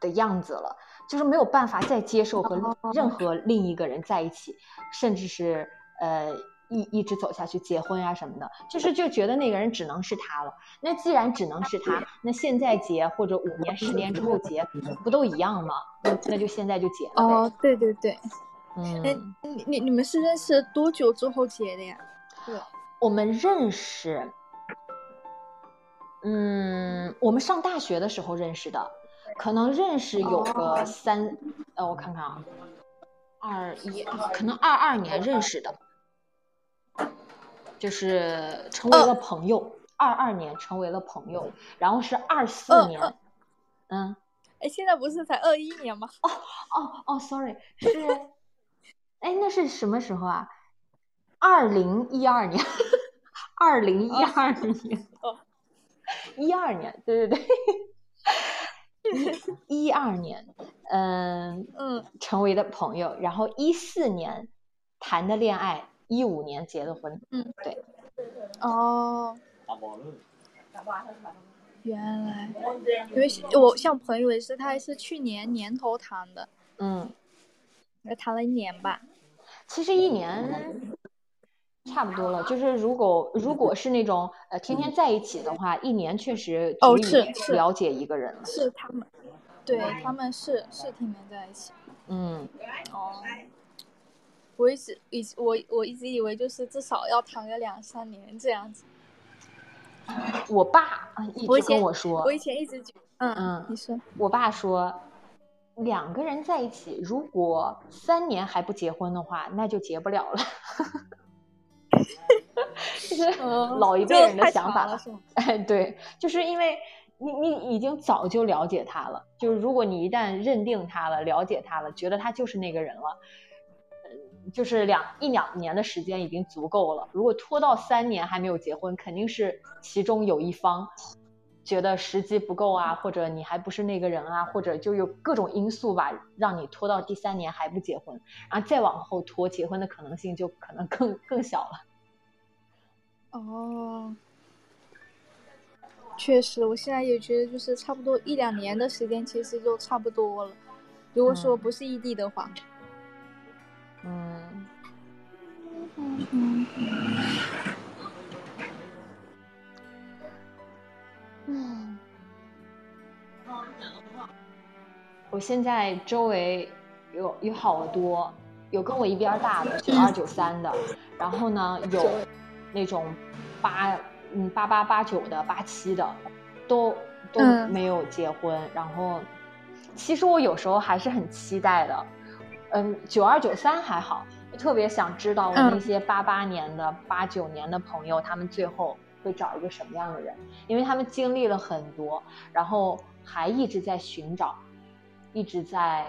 的样子了，就是没有办法再接受和任何另一个人在一起，甚至是呃一一直走下去结婚啊什么的，就是就觉得那个人只能是他了。那既然只能是他，那现在结或者五年、十年之后结，不都一样吗？那就现在就结了。哦，对对对。嗯，你你你们是认识多久之后结的呀？对，我们认识，嗯，我们上大学的时候认识的，可能认识有个三，呃，我看看啊，二一，可能二二年认识的，就是成为了朋友，二二年成为了朋友，然后是二四年，嗯，哎，现在不是才二一年吗？哦哦哦，sorry，是。哎，那是什么时候啊？二零一二年，二零一二年，(laughs) 一二年，对对对，(laughs) 一二年，嗯嗯，成为的朋友，然后一四年谈的恋爱，一五年结的婚，嗯，对，哦，原来，因为我像朋友也是，他是去年年头谈的，嗯。也谈了一年吧，其实一年差不多了。就是如果如果是那种呃天天在一起的话，一年确实足以了解一个人了。是他们，对他们是是天天在一起。嗯。哦。我一直以我我一直以为就是至少要谈个两三年这样子。我爸一直跟我说，我以前一直觉，嗯嗯，你说，我爸说。两个人在一起，如果三年还不结婚的话，那就结不了了。这 (laughs) 是老一辈人的想法了。哎，(laughs) 对，就是因为你你已经早就了解他了，就是如果你一旦认定他了，了解他了，觉得他就是那个人了，嗯，就是两一两年的时间已经足够了。如果拖到三年还没有结婚，肯定是其中有一方。觉得时机不够啊，或者你还不是那个人啊，或者就有各种因素吧，让你拖到第三年还不结婚，然后再往后拖，结婚的可能性就可能更更小了。哦，确实，我现在也觉得就是差不多一两年的时间，其实就差不多了。如果说不是异地的话，嗯。嗯。嗯，我现在周围有有好多，有跟我一边大的九二九三的，然后呢有那种八嗯八八八九的八七的，都都没有结婚。然后其实我有时候还是很期待的，嗯九二九三还好，特别想知道我那些八八年的八九年的朋友，他们最后。会找一个什么样的人？因为他们经历了很多，然后还一直在寻找，一直在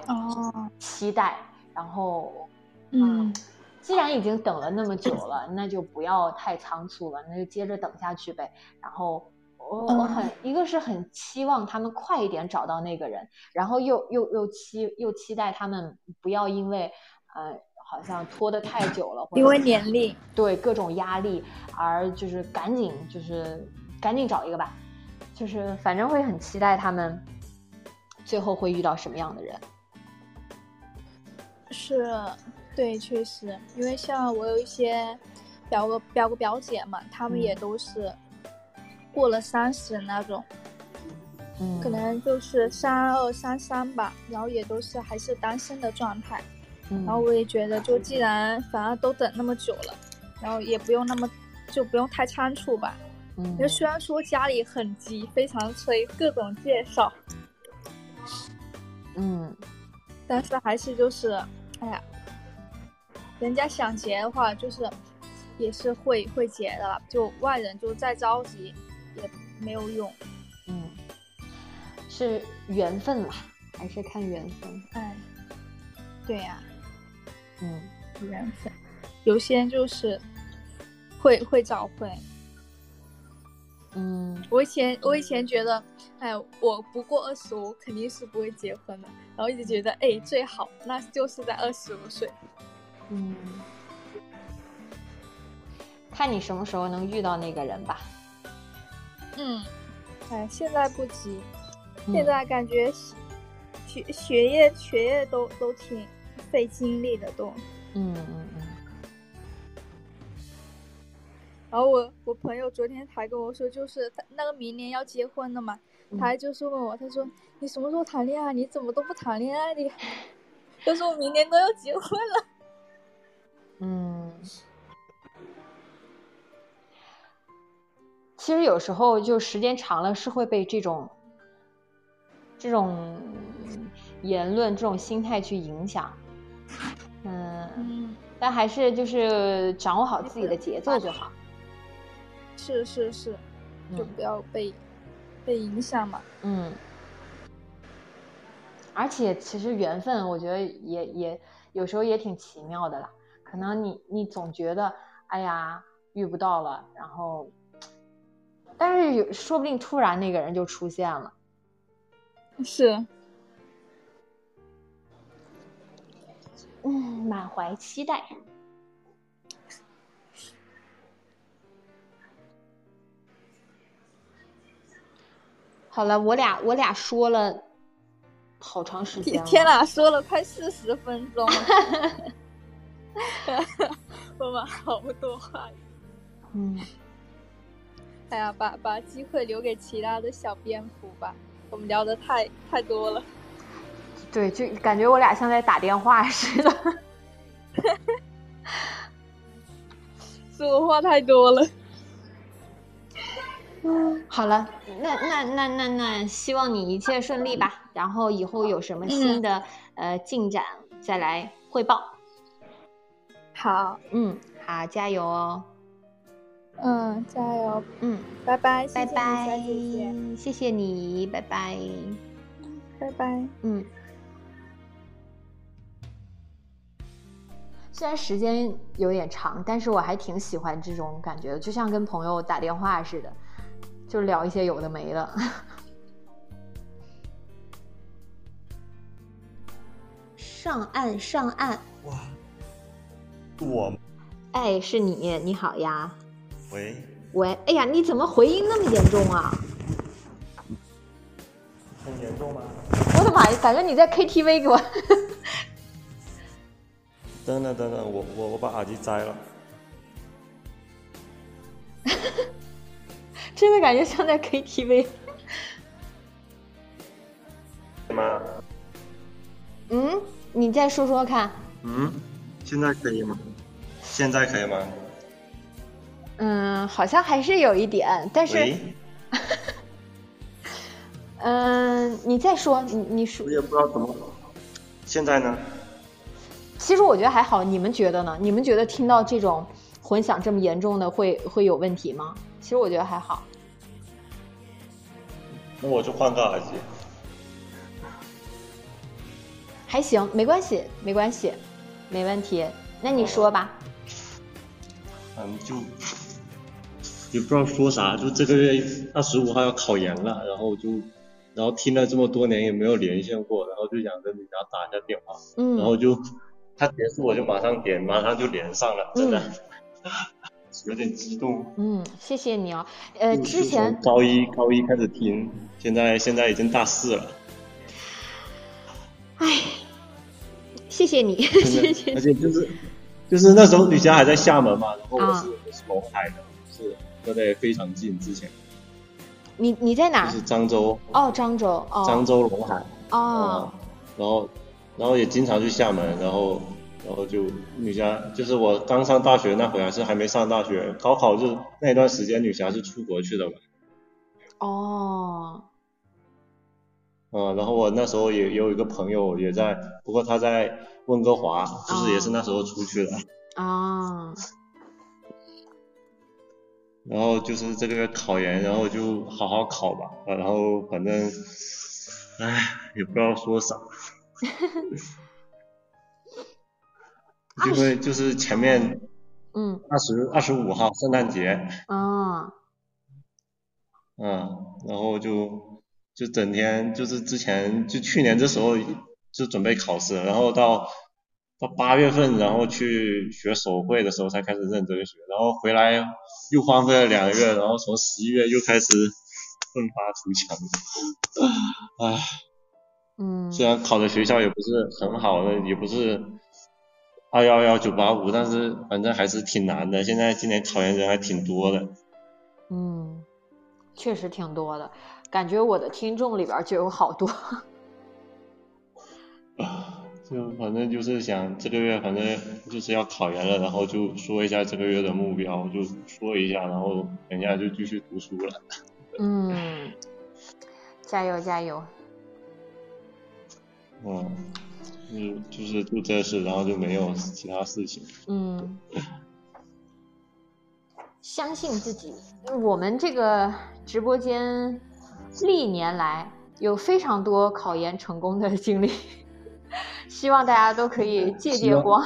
期待，然后嗯，既然已经等了那么久了，那就不要太仓促了，那就接着等下去呗。然后我我很一个是很期望他们快一点找到那个人，然后又又又期又期待他们不要因为呃。好像拖得太久了，因为年龄，对各种压力，而就是赶紧就是赶紧找一个吧，就是反正会很期待他们最后会遇到什么样的人。是，对，确实，因为像我有一些表哥、表哥、表姐嘛，他们也都是过了三十那种，嗯，可能就是三二、三三吧，然后也都是还是单身的状态。然后我也觉得，就既然反而都等那么久了，然后也不用那么就不用太仓促吧。嗯，就虽然说家里很急，非常催，各种介绍，嗯，但是还是就是，哎呀，人家想结的话，就是也是会会结的，就外人就再着急也没有用。嗯，是缘分啦，还是看缘分。哎，对呀。嗯，缘分，有些人就是会会早婚。嗯，我以前我以前觉得，哎，我不过二十五肯定是不会结婚的，然后一直觉得，哎，最好那就是在二十五岁。嗯，看你什么时候能遇到那个人吧。嗯，哎，现在不急，现在感觉学学业学业都都挺。费精力的都，嗯嗯嗯。然后我我朋友昨天还跟我说，就是他那个明年要结婚了嘛，他还就是问我，他说你什么时候谈恋爱？你怎么都不谈恋爱的？(laughs) 他说我明年都要结婚了。嗯。其实有时候就时间长了是会被这种这种言论、这种心态去影响。嗯，但还是就是掌握好自己的节奏就好。(laughs) 是是是，就不要被被影响嘛。嗯。而且其实缘分，我觉得也也有时候也挺奇妙的啦。可能你你总觉得哎呀遇不到了，然后，但是有说不定突然那个人就出现了。(laughs) 是。嗯，满怀期待。好了，我俩我俩说了好长时间，天哪，说了快四十分钟，(laughs) (laughs) 我们好多话。嗯，哎呀，把把机会留给其他的小蝙蝠吧，我们聊的太太多了。对，就感觉我俩像在打电话 (laughs) 似的，说话太多了。嗯，好了，那那那那那，希望你一切顺利吧。然后以后有什么新的呃进展再来汇报。好，嗯，好，加油哦。嗯，加油。嗯，拜拜，拜拜，谢谢你，拜拜，拜拜，嗯。虽然时间有点长，但是我还挺喜欢这种感觉的，就像跟朋友打电话似的，就聊一些有的没的。(laughs) 上岸，上岸！哇，我，哎，是你，你好呀。喂。喂，哎呀，你怎么回音那么严重啊？很严重吗？我的妈呀，感觉你在 KTV 给我。(laughs) 等等等等，我我我把耳机摘了，(laughs) 真的感觉像在 KTV。吗？嗯，你再说说看。嗯，现在可以吗？现在可以吗？嗯，好像还是有一点，但是。嗯，你再说，你你说。我也不知道怎么。现在呢？其实我觉得还好，你们觉得呢？你们觉得听到这种混响这么严重的会会有问题吗？其实我觉得还好。那我就换个耳机。还行，没关系，没关系，没问题。那你说吧。嗯，就也不知道说啥，就这个月二十五号要考研了，然后就，然后听了这么多年也没有连线过，然后就想跟你家打一下电话，嗯，然后就他结束我就马上点，马上就连上了，真的 (laughs) 有点激动。嗯，谢谢你哦。呃，之前高一高一开始听，现在现在已经大四了。哎，谢谢你，谢谢。而且就是就是那时候吕佳还在厦门嘛，然后我是我是龙海的，是隔得也非常近。之前你你在哪？就是漳州。哦，漳州。哦。漳州龙海。哦。然后然后也经常去厦门，然后然后就女侠，就是我刚上大学那会还是还没上大学，高考就那段时间，女侠是出国去的嘛。哦。嗯，然后我那时候也有一个朋友也在，不过他在温哥华，就是也是那时候出去的。啊。然后就是这个考研，然后就好好考吧，然后反正，唉，也不知道说啥。(laughs) 因为就是前面，嗯，二十二十五号圣诞节。啊。嗯，然后就。就整天就是之前就去年这时候就准备考试，然后到到八月份，然后去学手绘的时候才开始认真学，然后回来又荒废了两个月，然后从十一月又开始奋发图强，唉，嗯，虽然考的学校也不是很好的，也不是二幺幺九八五，但是反正还是挺难的。现在今年考研人还挺多的，嗯，确实挺多的。感觉我的听众里边就有好多，(laughs) 就反正就是想这个月反正就是要考研了，然后就说一下这个月的目标，就说一下，然后等一下就继续读书了。嗯，加油加油。嗯，就就是就这事，然后就没有其他事情。嗯，相信自己，我们这个直播间。历年来有非常多考研成功的经历，(laughs) 希望大家都可以借借光。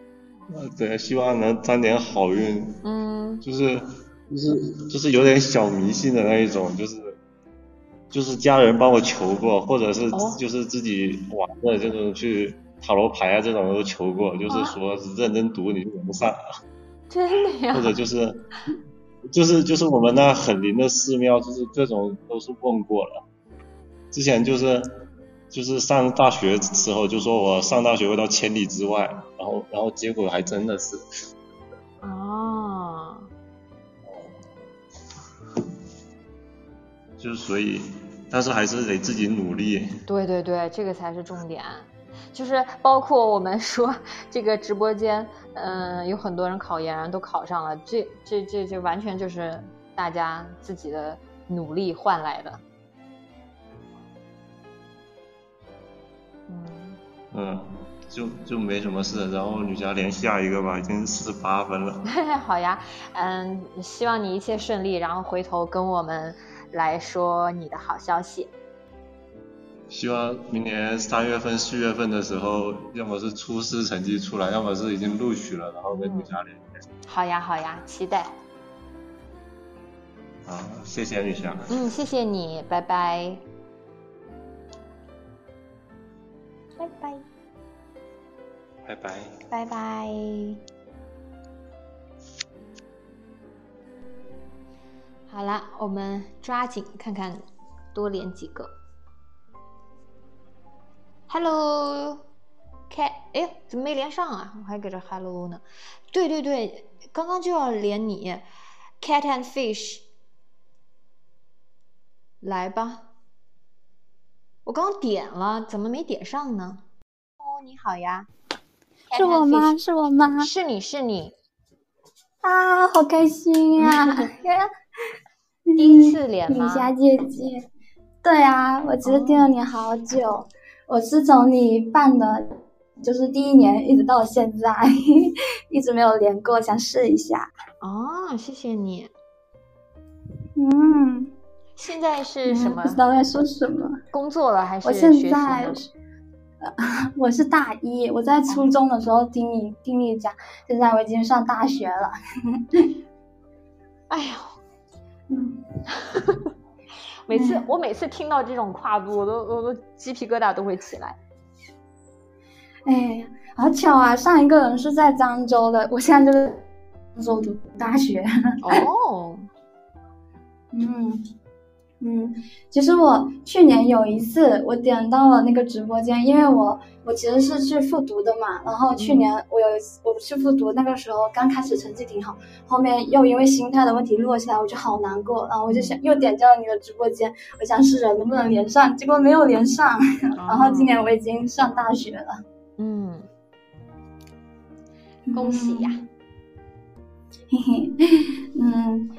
(laughs) 对，希望能沾点好运。嗯，就是就是就是有点小迷信的那一种，就是就是家人帮我求过，或者是就是自己玩的这种去塔罗牌啊这种都求过，就是说认真读你就能上。真的呀？或者就是。就是就是我们那很灵的寺庙，就是各种都是问过了。之前就是就是上大学时候就说我上大学会到千里之外，然后然后结果还真的是。哦。就是所以，但是还是得自己努力。对对对，这个才是重点。就是包括我们说这个直播间，嗯，(laughs) 有很多人考研都考上了，这这这这完全就是大家自己的努力换来的。嗯，就就没什么事，然后女侠连下一个吧，已经四十八分了。(laughs) 好呀，嗯，希望你一切顺利，然后回头跟我们来说你的好消息。希望明年三月份、四月份的时候，要么是初试成绩出来，要么是已经录取了，然后跟女侠连线。好呀，好呀，期待。好，谢谢女侠。嗯，谢谢你，拜拜。拜拜。拜拜。拜拜。好啦，我们抓紧看看，多连几个。Hello，cat，哎，怎么没连上啊？我还搁这 Hello 呢。对对对，刚刚就要连你，cat and fish，来吧。我刚点了，怎么没点上呢？哦，你好呀。是我吗？是我吗？是你是你。啊，好开心呀！(laughs) (laughs) 第一次连吗？李霞姐姐。对啊，我其实盯了你好久。我是从你办的，就是第一年一直到现在，(laughs) 一直没有连过，想试一下。哦，谢谢你。嗯，现在是什么？不知道该说什么。工作了还是？我现在，我是大一，我在初中的时候听你听你讲，现在我已经上大学了。哎呦，嗯，(laughs) 每次我每次听到这种跨度，我都我都鸡皮疙瘩都会起来。(laughs) 哎，好巧啊！上一个人是在漳州的，我现在就是漳州读大学。哦，(laughs) 嗯嗯，其实我去年有一次我点到了那个直播间，因为我我其实是去复读的嘛，然后去年我有一次我去复读，那个时候刚开始成绩挺好，后面又因为心态的问题落下来，我就好难过，然后我就想又点进了你的直播间，我想试着能不能连上，结果没有连上，然后今年我已经上大学了。嗯，恭喜呀！嘿嘿，嗯，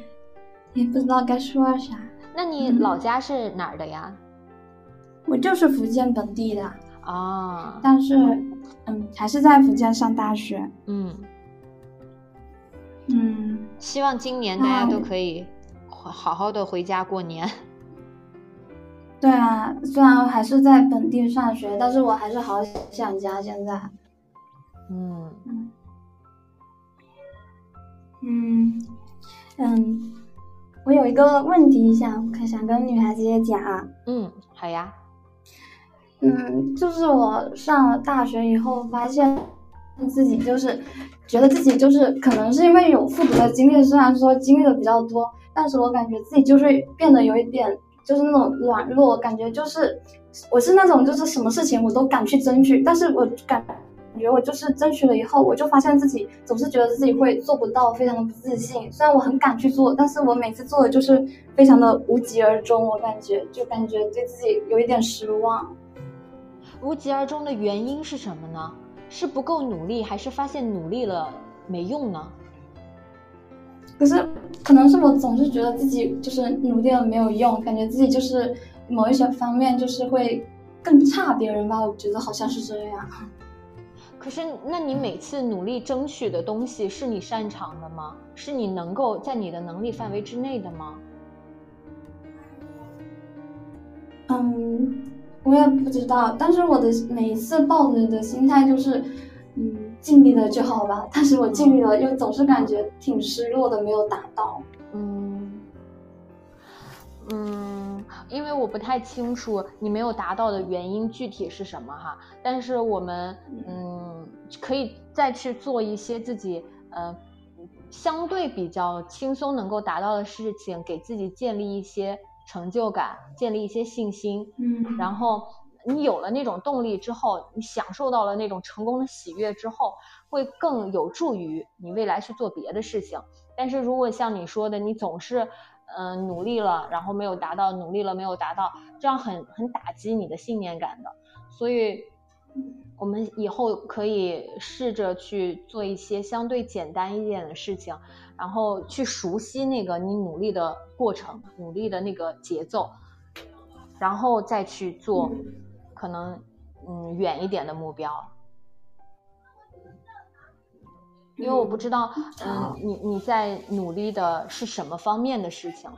也不知道该说啥。那你老家是哪儿的呀？我就是福建本地的，啊，但是，嗯，还是在福建上大学。嗯，嗯，希望今年大家都可以好好的回家过年。(laughs) 对啊，虽然还是在本地上学，但是我还是好想家。现在，嗯嗯嗯嗯，我有一个问题想想跟女孩子也讲。嗯，好呀。嗯，就是我上了大学以后，发现自己就是觉得自己就是可能是因为有复读的经历，虽然说经历的比较多，但是我感觉自己就是变得有一点就是那种软弱，感觉就是我是那种就是什么事情我都敢去争取，但是我感感觉我就是争取了以后，我就发现自己总是觉得自己会做不到，非常的不自信。虽然我很敢去做，但是我每次做的就是非常的无疾而终，我感觉就感觉对自己有一点失望。无疾而终的原因是什么呢？是不够努力，还是发现努力了没用呢？可是，可能是我总是觉得自己就是努力了没有用，感觉自己就是某一些方面就是会更差别人吧。我觉得好像是这样。可是，那你每次努力争取的东西是你擅长的吗？是你能够在你的能力范围之内的吗？嗯。我也不知道，但是我的每一次抱着的心态就是，嗯，尽力了就好吧。但是我尽力了，又总是感觉挺失落的，没有达到。嗯，嗯，因为我不太清楚你没有达到的原因具体是什么哈。但是我们嗯，可以再去做一些自己呃相对比较轻松能够达到的事情，给自己建立一些。成就感，建立一些信心，嗯，然后你有了那种动力之后，你享受到了那种成功的喜悦之后，会更有助于你未来去做别的事情。但是如果像你说的，你总是嗯努力了，然后没有达到，努力了没有达到，这样很很打击你的信念感的。所以，我们以后可以试着去做一些相对简单一点的事情。然后去熟悉那个你努力的过程，努力的那个节奏，然后再去做可能嗯远一点的目标。因为我不知道，嗯，你你在努力的是什么方面的事情？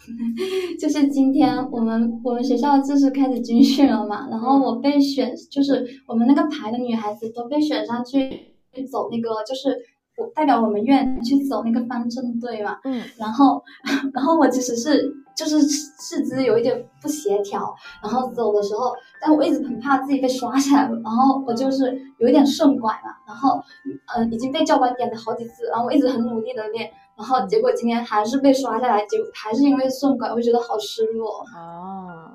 (laughs) 就是今天我们我们学校正式开始军训了嘛，然后我被选，就是我们那个排的女孩子都被选上去走那个就是。代表我们院去走那个方阵队嘛，嗯，然后，然后我其实是就是四肢有一点不协调，然后走的时候，但我一直很怕自己被刷下来，然后我就是有一点顺拐嘛，然后，嗯，已经被教官点了好几次，然后我一直很努力的练，然后结果今天还是被刷下来，结果还是因为顺拐，我觉得好失落。哦。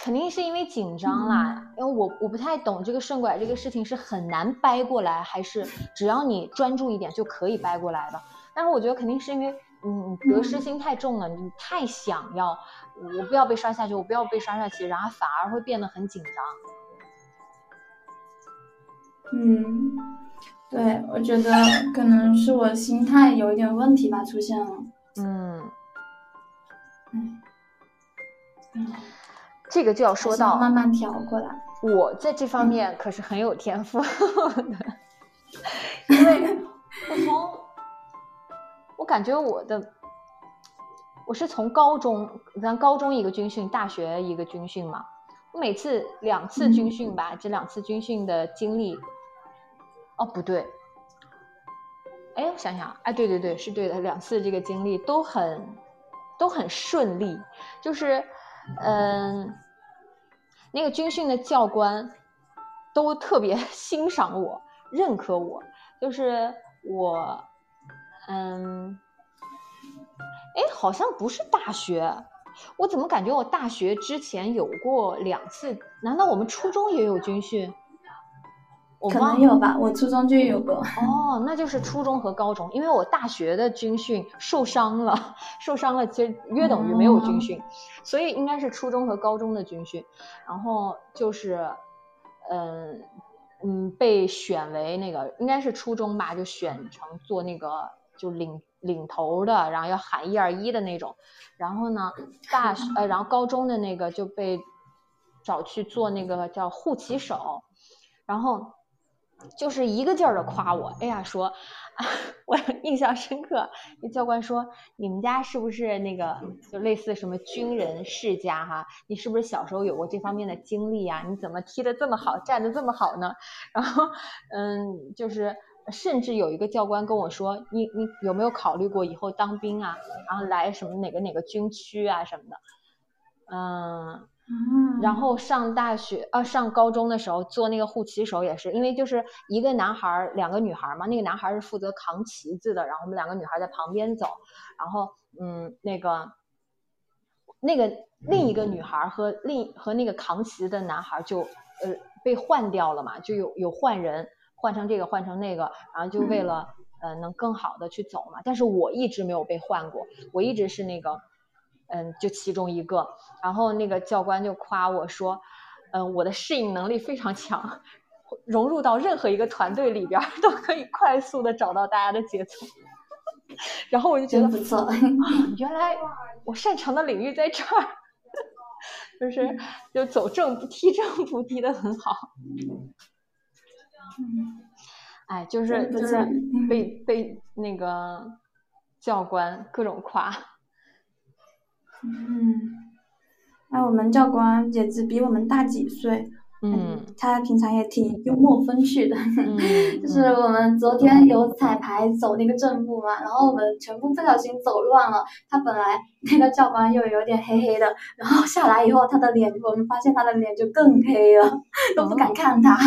肯定是因为紧张啦，因为我我不太懂这个顺拐这个事情是很难掰过来，还是只要你专注一点就可以掰过来的。但是我觉得肯定是因为，你，得失心太重了，你太想要，我不要被刷下去，我不要被刷下去，然后反而会变得很紧张。嗯，对，我觉得可能是我心态有一点问题吧，出现了。嗯，嗯，嗯。这个就要说到慢慢调过来。我在这方面可是很有天赋的，(laughs) 因为我从我感觉我的我是从高中，咱高中一个军训，大学一个军训嘛，我每次两次军训吧，这两次军训的经历，哦不对，哎，我想想，哎，对对对，是对的，两次这个经历都很都很顺利，就是嗯，那个军训的教官都特别 (laughs) 欣赏我，认可我，就是我，嗯，哎，好像不是大学。我怎么感觉我大学之前有过两次？难道我们初中也有军训？可能有吧，我初中就有过。哦，那就是初中和高中，因为我大学的军训受伤了，受伤了，其实约等于没有军训，所以应该是初中和高中的军训。然后就是，嗯嗯，被选为那个应该是初中吧，就选成做那个就领。领头的，然后要喊一二一的那种，然后呢，大学呃，然后高中的那个就被找去做那个叫护旗手，然后就是一个劲儿的夸我，哎呀，说啊 (laughs) 我印象深刻，那教官说你们家是不是那个就类似什么军人世家哈？你是不是小时候有过这方面的经历呀？你怎么踢得这么好，站得这么好呢？(laughs) 然后嗯，就是。甚至有一个教官跟我说：“你你有没有考虑过以后当兵啊？然后来什么哪个哪个军区啊什么的？嗯，然后上大学啊上高中的时候做那个护旗手也是，因为就是一个男孩两个女孩嘛，那个男孩是负责扛旗子的，然后我们两个女孩在旁边走，然后嗯那个那个另一个女孩和另和那个扛旗的男孩就呃被换掉了嘛，就有有换人。”换成这个，换成那个，然后就为了呃能更好的去走嘛。但是我一直没有被换过，我一直是那个，嗯，就其中一个。然后那个教官就夸我说，嗯，我的适应能力非常强，融入到任何一个团队里边 (laughs) 都可以快速的找到大家的节奏。(laughs) 然后我就觉得不错，原来我擅长的领域在这儿，(laughs) 就是就走正步踢正步踢的很好。嗯，哎，就是就是被被那个教官各种夸。嗯，那我们教官也只比我们大几岁。嗯，他平常也挺幽默风趣的。嗯，(laughs) 就是我们昨天有彩排走那个正步嘛，然后我们全部不小心走乱了。他本来那个教官又有点黑黑的，然后下来以后他的脸，我们发现他的脸就更黑了，都不敢看他。(laughs)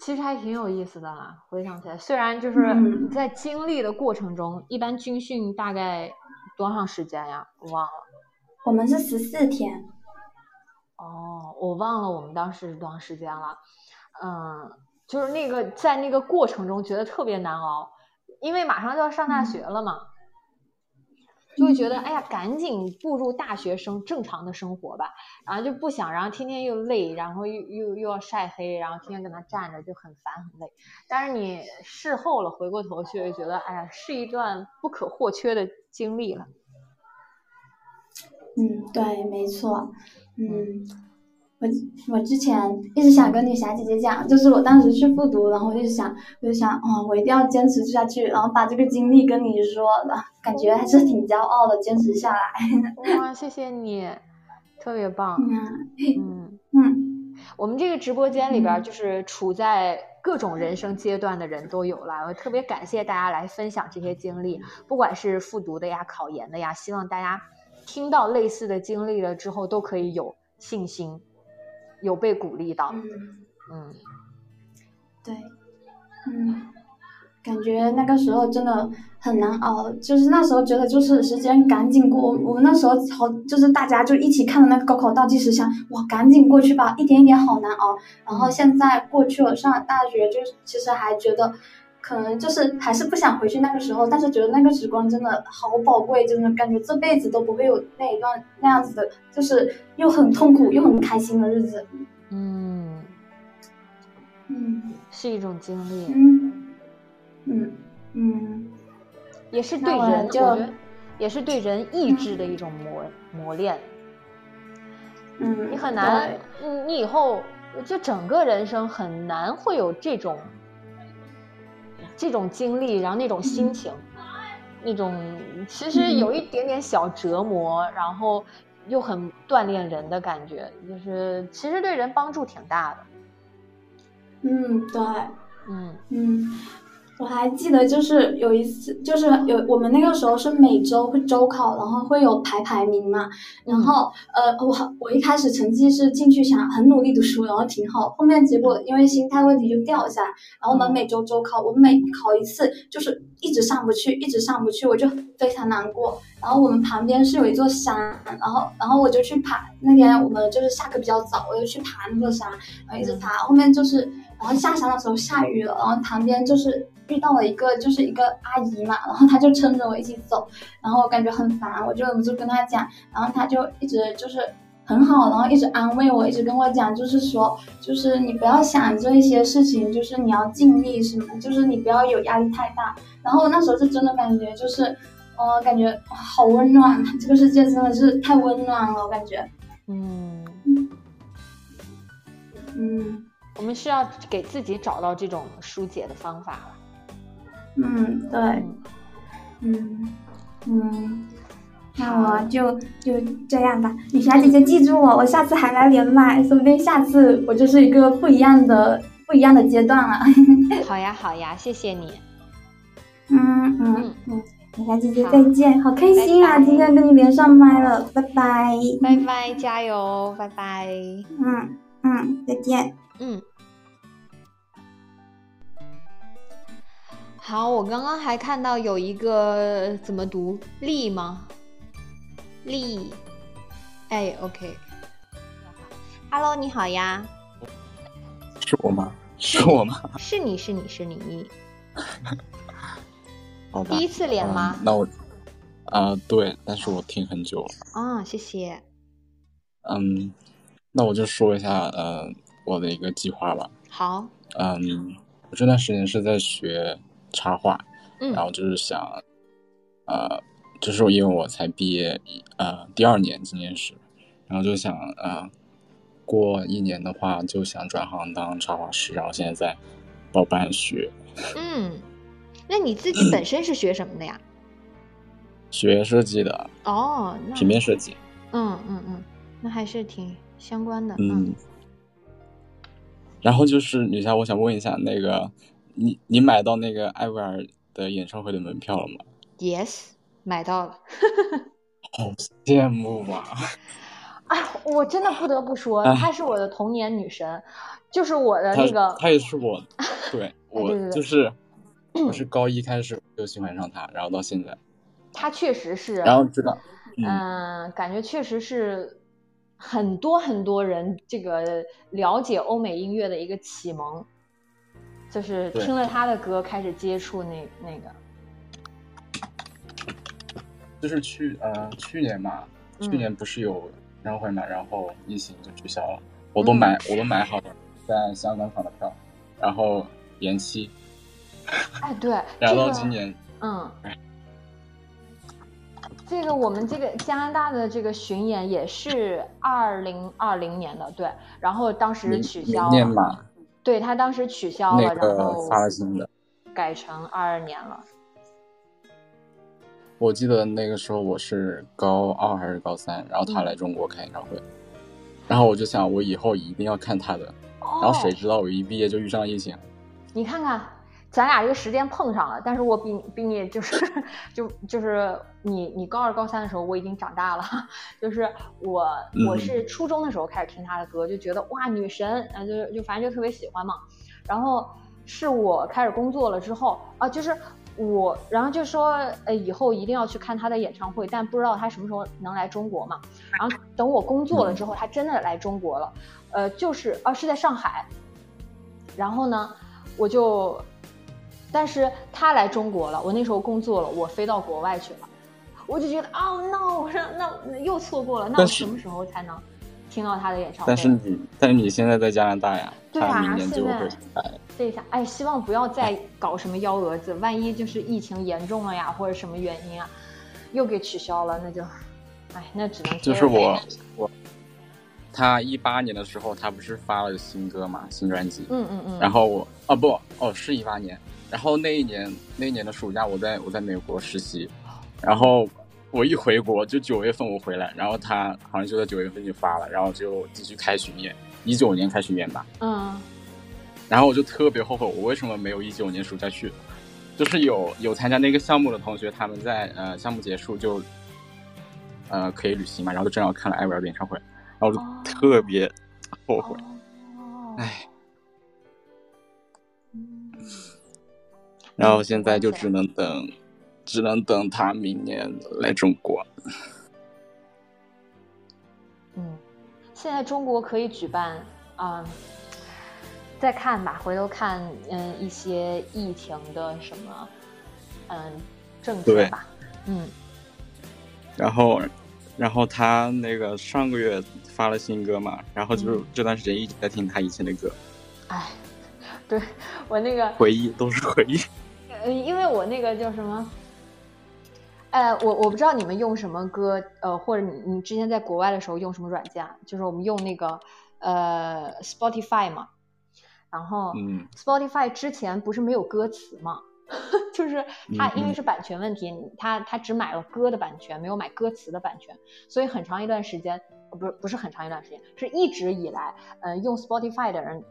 其实还挺有意思的啦，回想起来，虽然就是在经历的过程中，一般军训大概多长时间呀？我忘了。我们是十四天。哦，我忘了我们当时是多长时间了，嗯，就是那个在那个过程中觉得特别难熬，因为马上就要上大学了嘛，就会觉得哎呀，赶紧步入大学生正常的生活吧，然后就不想，然后天天又累，然后又又又要晒黑，然后天天跟他站着就很烦很累。但是你事后了，回过头去就觉得，哎呀，是一段不可或缺的经历了。嗯，对，没错。嗯，我我之前一直想跟女侠姐姐讲，就是我当时去复读，然后我就想，我就想，哦，我一定要坚持下去，然后把这个经历跟你说，感觉还是挺骄傲的，坚持下来。(laughs) 哇，谢谢你，特别棒。嗯 (laughs) 嗯，我们这个直播间里边，就是处在各种人生阶段的人都有了，我特别感谢大家来分享这些经历，不管是复读的呀、考研的呀，希望大家。听到类似的经历了之后，都可以有信心，有被鼓励到。嗯，对，嗯，感觉那个时候真的很难熬，就是那时候觉得就是时间赶紧过。我们那时候好，就是大家就一起看的那个高考倒计时，想哇赶紧过去吧，一点一点好难熬。然后现在过去了，上了大学，就其实还觉得。可能就是还是不想回去那个时候，但是觉得那个时光真的好宝贵，真的感觉这辈子都不会有那一段那样子的，就是又很痛苦又很开心的日子。嗯，嗯，是一种经历。嗯，嗯嗯，也是对人，我觉得也是对人意志的一种磨磨练。嗯，你很难，你你以后就整个人生很难会有这种。这种经历，然后那种心情，那种其实有一点点小折磨，然后又很锻炼人的感觉，就是其实对人帮助挺大的。嗯，对，嗯嗯。我还记得，就是有一次，就是有我们那个时候是每周会周考，然后会有排排名嘛。然后，呃，我我一开始成绩是进去想很努力读书，然后挺好。后面结果因为心态问题就掉下来。然后我们每周周考，我每考一次就是一直上不去，一直上不去，我就非常难过。然后我们旁边是有一座山，然后然后我就去爬。那天我们就是下课比较早，我就去爬那座山，然后一直爬。后面就是，然后下山的时候下雨了，然后旁边就是。遇到了一个就是一个阿姨嘛，然后她就撑着我一起走，然后我感觉很烦，我就忍不住跟她讲，然后她就一直就是很好，然后一直安慰我，一直跟我讲，就是说，就是你不要想这一些事情，就是你要尽力什么，就是你不要有压力太大。然后那时候是真的感觉就是，呃，感觉好温暖，这个世界真的是太温暖了，我感觉。嗯嗯，我们需要给自己找到这种疏解的方法了。嗯，对，嗯嗯，那我就就这样吧。女侠姐姐记住我，我下次还来连麦，说不定下次我就是一个不一样的不一样的阶段了。(laughs) 好呀好呀，谢谢你。嗯嗯嗯，女侠姐姐再见，好开心啊！今天跟你连上麦了，拜拜拜拜，加油，拜拜。嗯嗯，再见。嗯。好，我刚刚还看到有一个怎么读力吗？力，哎，OK，Hello，你好呀，是我吗？是我吗？是你是你是你，(laughs) 好第一次连吗？那我，啊，对，但是我听很久了。啊，谢谢。嗯，那我就说一下，呃，我的一个计划吧。好。嗯，我这段时间是在学。插画，嗯，然后就是想，呃，就是因为我才毕业，呃，第二年今年是，然后就想，呃，过一年的话就想转行当插画师，然后现在在报班学。嗯，那你自己本身是学什么的呀？(coughs) 学设计的。哦，平面设计。嗯嗯嗯，那还是挺相关的。嗯。然后就是女侠，我想问一下那个。你你买到那个艾薇儿的演唱会的门票了吗？Yes，买到了。(laughs) 好羡慕啊！(laughs) 哎，我真的不得不说，她是我的童年女神，就是我的那个。她也是我，(laughs) 对我就是 (clears throat) 我是高一开始就喜欢上她，然后到现在。她确实是。然后知道，嗯，感觉确实是很多很多人这个了解欧美音乐的一个启蒙。就是听了他的歌，开始接触那那个，就是去呃去年嘛，去年不是有演唱会嘛，然后疫情就取消了，我都买我都买好了在香港场的票，然后延期。哎，对，(laughs) 然后今年嗯，这个我们这个加拿大的这个巡演也是二零二零年的，对，然后当时取消了。对他当时取消了，然后发了新的，改成二二年了。我记得那个时候我是高二还是高三，然后他来中国开演唱会，然后我就想我以后一定要看他的，然后谁知道我一毕业就遇上疫情。你看看。咱俩这个时间碰上了，但是我比你比你就是 (laughs) 就就是你你高二高三的时候我已经长大了，(laughs) 就是我我是初中的时候开始听他的歌，就觉得哇女神啊，就就反正就特别喜欢嘛。然后是我开始工作了之后啊，就是我然后就说呃以后一定要去看他的演唱会，但不知道他什么时候能来中国嘛。然后等我工作了之后，他真的来中国了，呃就是啊是在上海，然后呢我就。但是他来中国了，我那时候工作了，我飞到国外去了，我就觉得哦 no，我说那又错过了，那我什么时候才能听到他的演唱会？但是你，但是你现在在加拿大呀，对啊，现在这一下，哎，希望不要再搞什么幺蛾子，万一就是疫情严重了呀，或者什么原因啊，又给取消了，那就，哎，那只能就是我我，他一八年的时候，他不是发了新歌嘛，新专辑，嗯嗯嗯，然后我啊不哦是一八年。然后那一年，那一年的暑假，我在我在美国实习，然后我一回国就九月份我回来，然后他好像就在九月份就发了，然后就继续开巡演，一九年开巡演吧。嗯然后我就特别后悔，我为什么没有一九年暑假去？就是有有参加那个项目的同学，他们在呃项目结束就呃可以旅行嘛，然后就正好看了艾薇儿的演唱会，然后我就哦特别后悔，哦，然后现在就只能等，只能等他明年来中国。嗯，现在中国可以举办，嗯，再看吧，回头看，嗯，一些疫情的什么，嗯，政策吧，嗯然后，然后他那个上个月发了新歌嘛，然后就是嗯这段时间一直在听他以前的歌，哎，对我那个，回忆都是回忆。呃，因为我那个叫什么，呃，我我不知道你们用什么歌，呃，或者你你之前在国外的时候用什么软件啊，就是我们用那个呃 Spotify 嘛，然后嗯 Spotify 之前不是没有歌词吗？(laughs) 就是它嗯嗯因为是版权问题，它它只买了歌的版权，没有买歌词的版权，所以很长一段时间，呃不是不是很长一段时间，是一直以来，呃，用 Spotify 的人，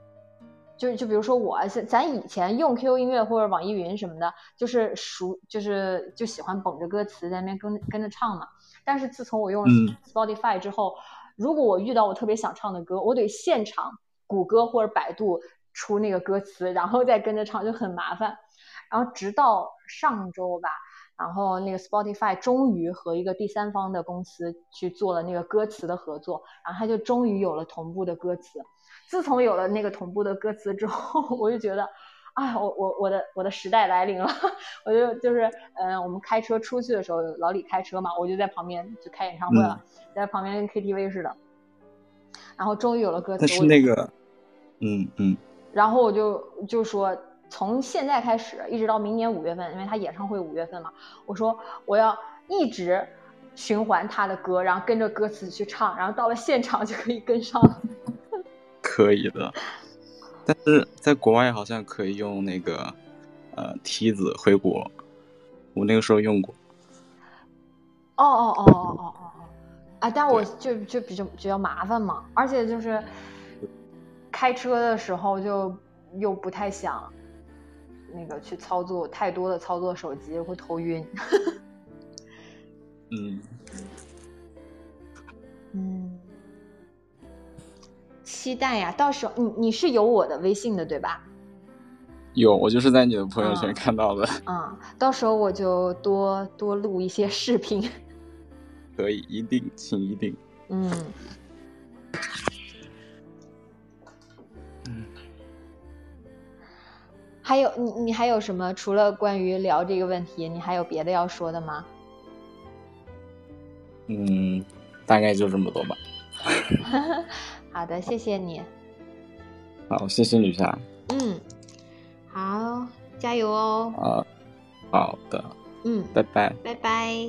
就就比如说我，咱咱以前用 QQ 音乐或者网易云什么的，就是熟，就是就喜欢捧着歌词在那边跟跟着唱嘛。但是自从我用了嗯 Spotify 之后，如果我遇到我特别想唱的歌，我得现场谷歌或者百度出那个歌词，然后再跟着唱，就很麻烦。然后直到上周吧，然后那个 Spotify 终于和一个第三方的公司去做了那个歌词的合作，然后它就终于有了同步的歌词。自从有了那个同步的歌词之后，(laughs) 我就觉得，啊，我我我的我的时代来临了。(laughs) 我就就是，嗯、我们开车出去的时候，老李开车嘛，我就在旁边就开演唱会了，在旁边跟 KTV 似的。然后终于有了歌词，但是我那个，嗯嗯，然后我就就说，从现在开始一直到明年五月份，因为他演唱会五月份嘛，我说我要一直循环他的歌，然后跟着歌词去唱，然后到了现场就可以跟上了。可以的。但是在国外好像可以用那个呃梯子回国，我那个时候用过。哦哦哦哦哦哦哦，啊！但我就就比较比较麻烦嘛，而且就是开车的时候就又不太想那个去操作太多的操作手机，会头晕。(laughs) 嗯，嗯，期待呀！到时候你你是有我的微信的对吧？有，我就是在你的朋友圈嗯看到的。嗯，到时候我就多多录一些视频。(laughs) 可以，一定，请一定。嗯，嗯，还有你你还有什么？除了关于聊这个问题，你还有别的要说的吗？嗯，大概就这么多吧。(laughs) 好的，谢谢你。好，谢谢女侠。嗯，好，加油哦。啊，好的，嗯，拜拜。拜拜。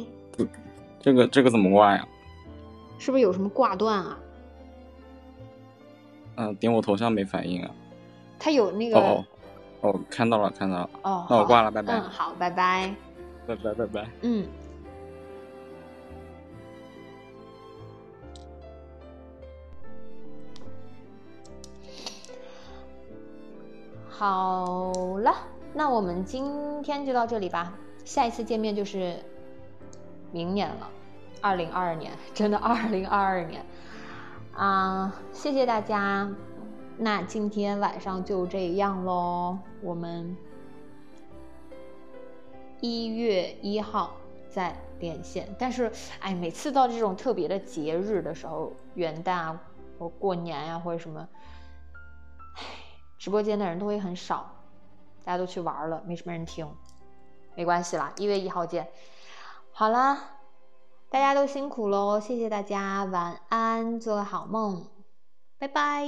这个这个怎么挂呀？是不是有什么挂断啊？嗯、点我头像没反应啊。他有那个哦哦哦，看到了看到了。哦那我挂了，拜拜嗯，。好，拜拜。拜拜拜拜。嗯。好了，那我们今天就到这里吧。下一次见面就是明年了，二零二二年，真的二零二二年。啊、谢谢大家。那今天晚上就这样喽，我们一月一号再连线。但是，哎，每次到这种特别的节日的时候，元旦啊，或过年呀、或者什么，唉，直播间的人都会很少，大家都去玩了，没什么人听。没关系啦，一月一号见。好啦，大家都辛苦喽，谢谢大家，晚安，做个好梦，拜拜。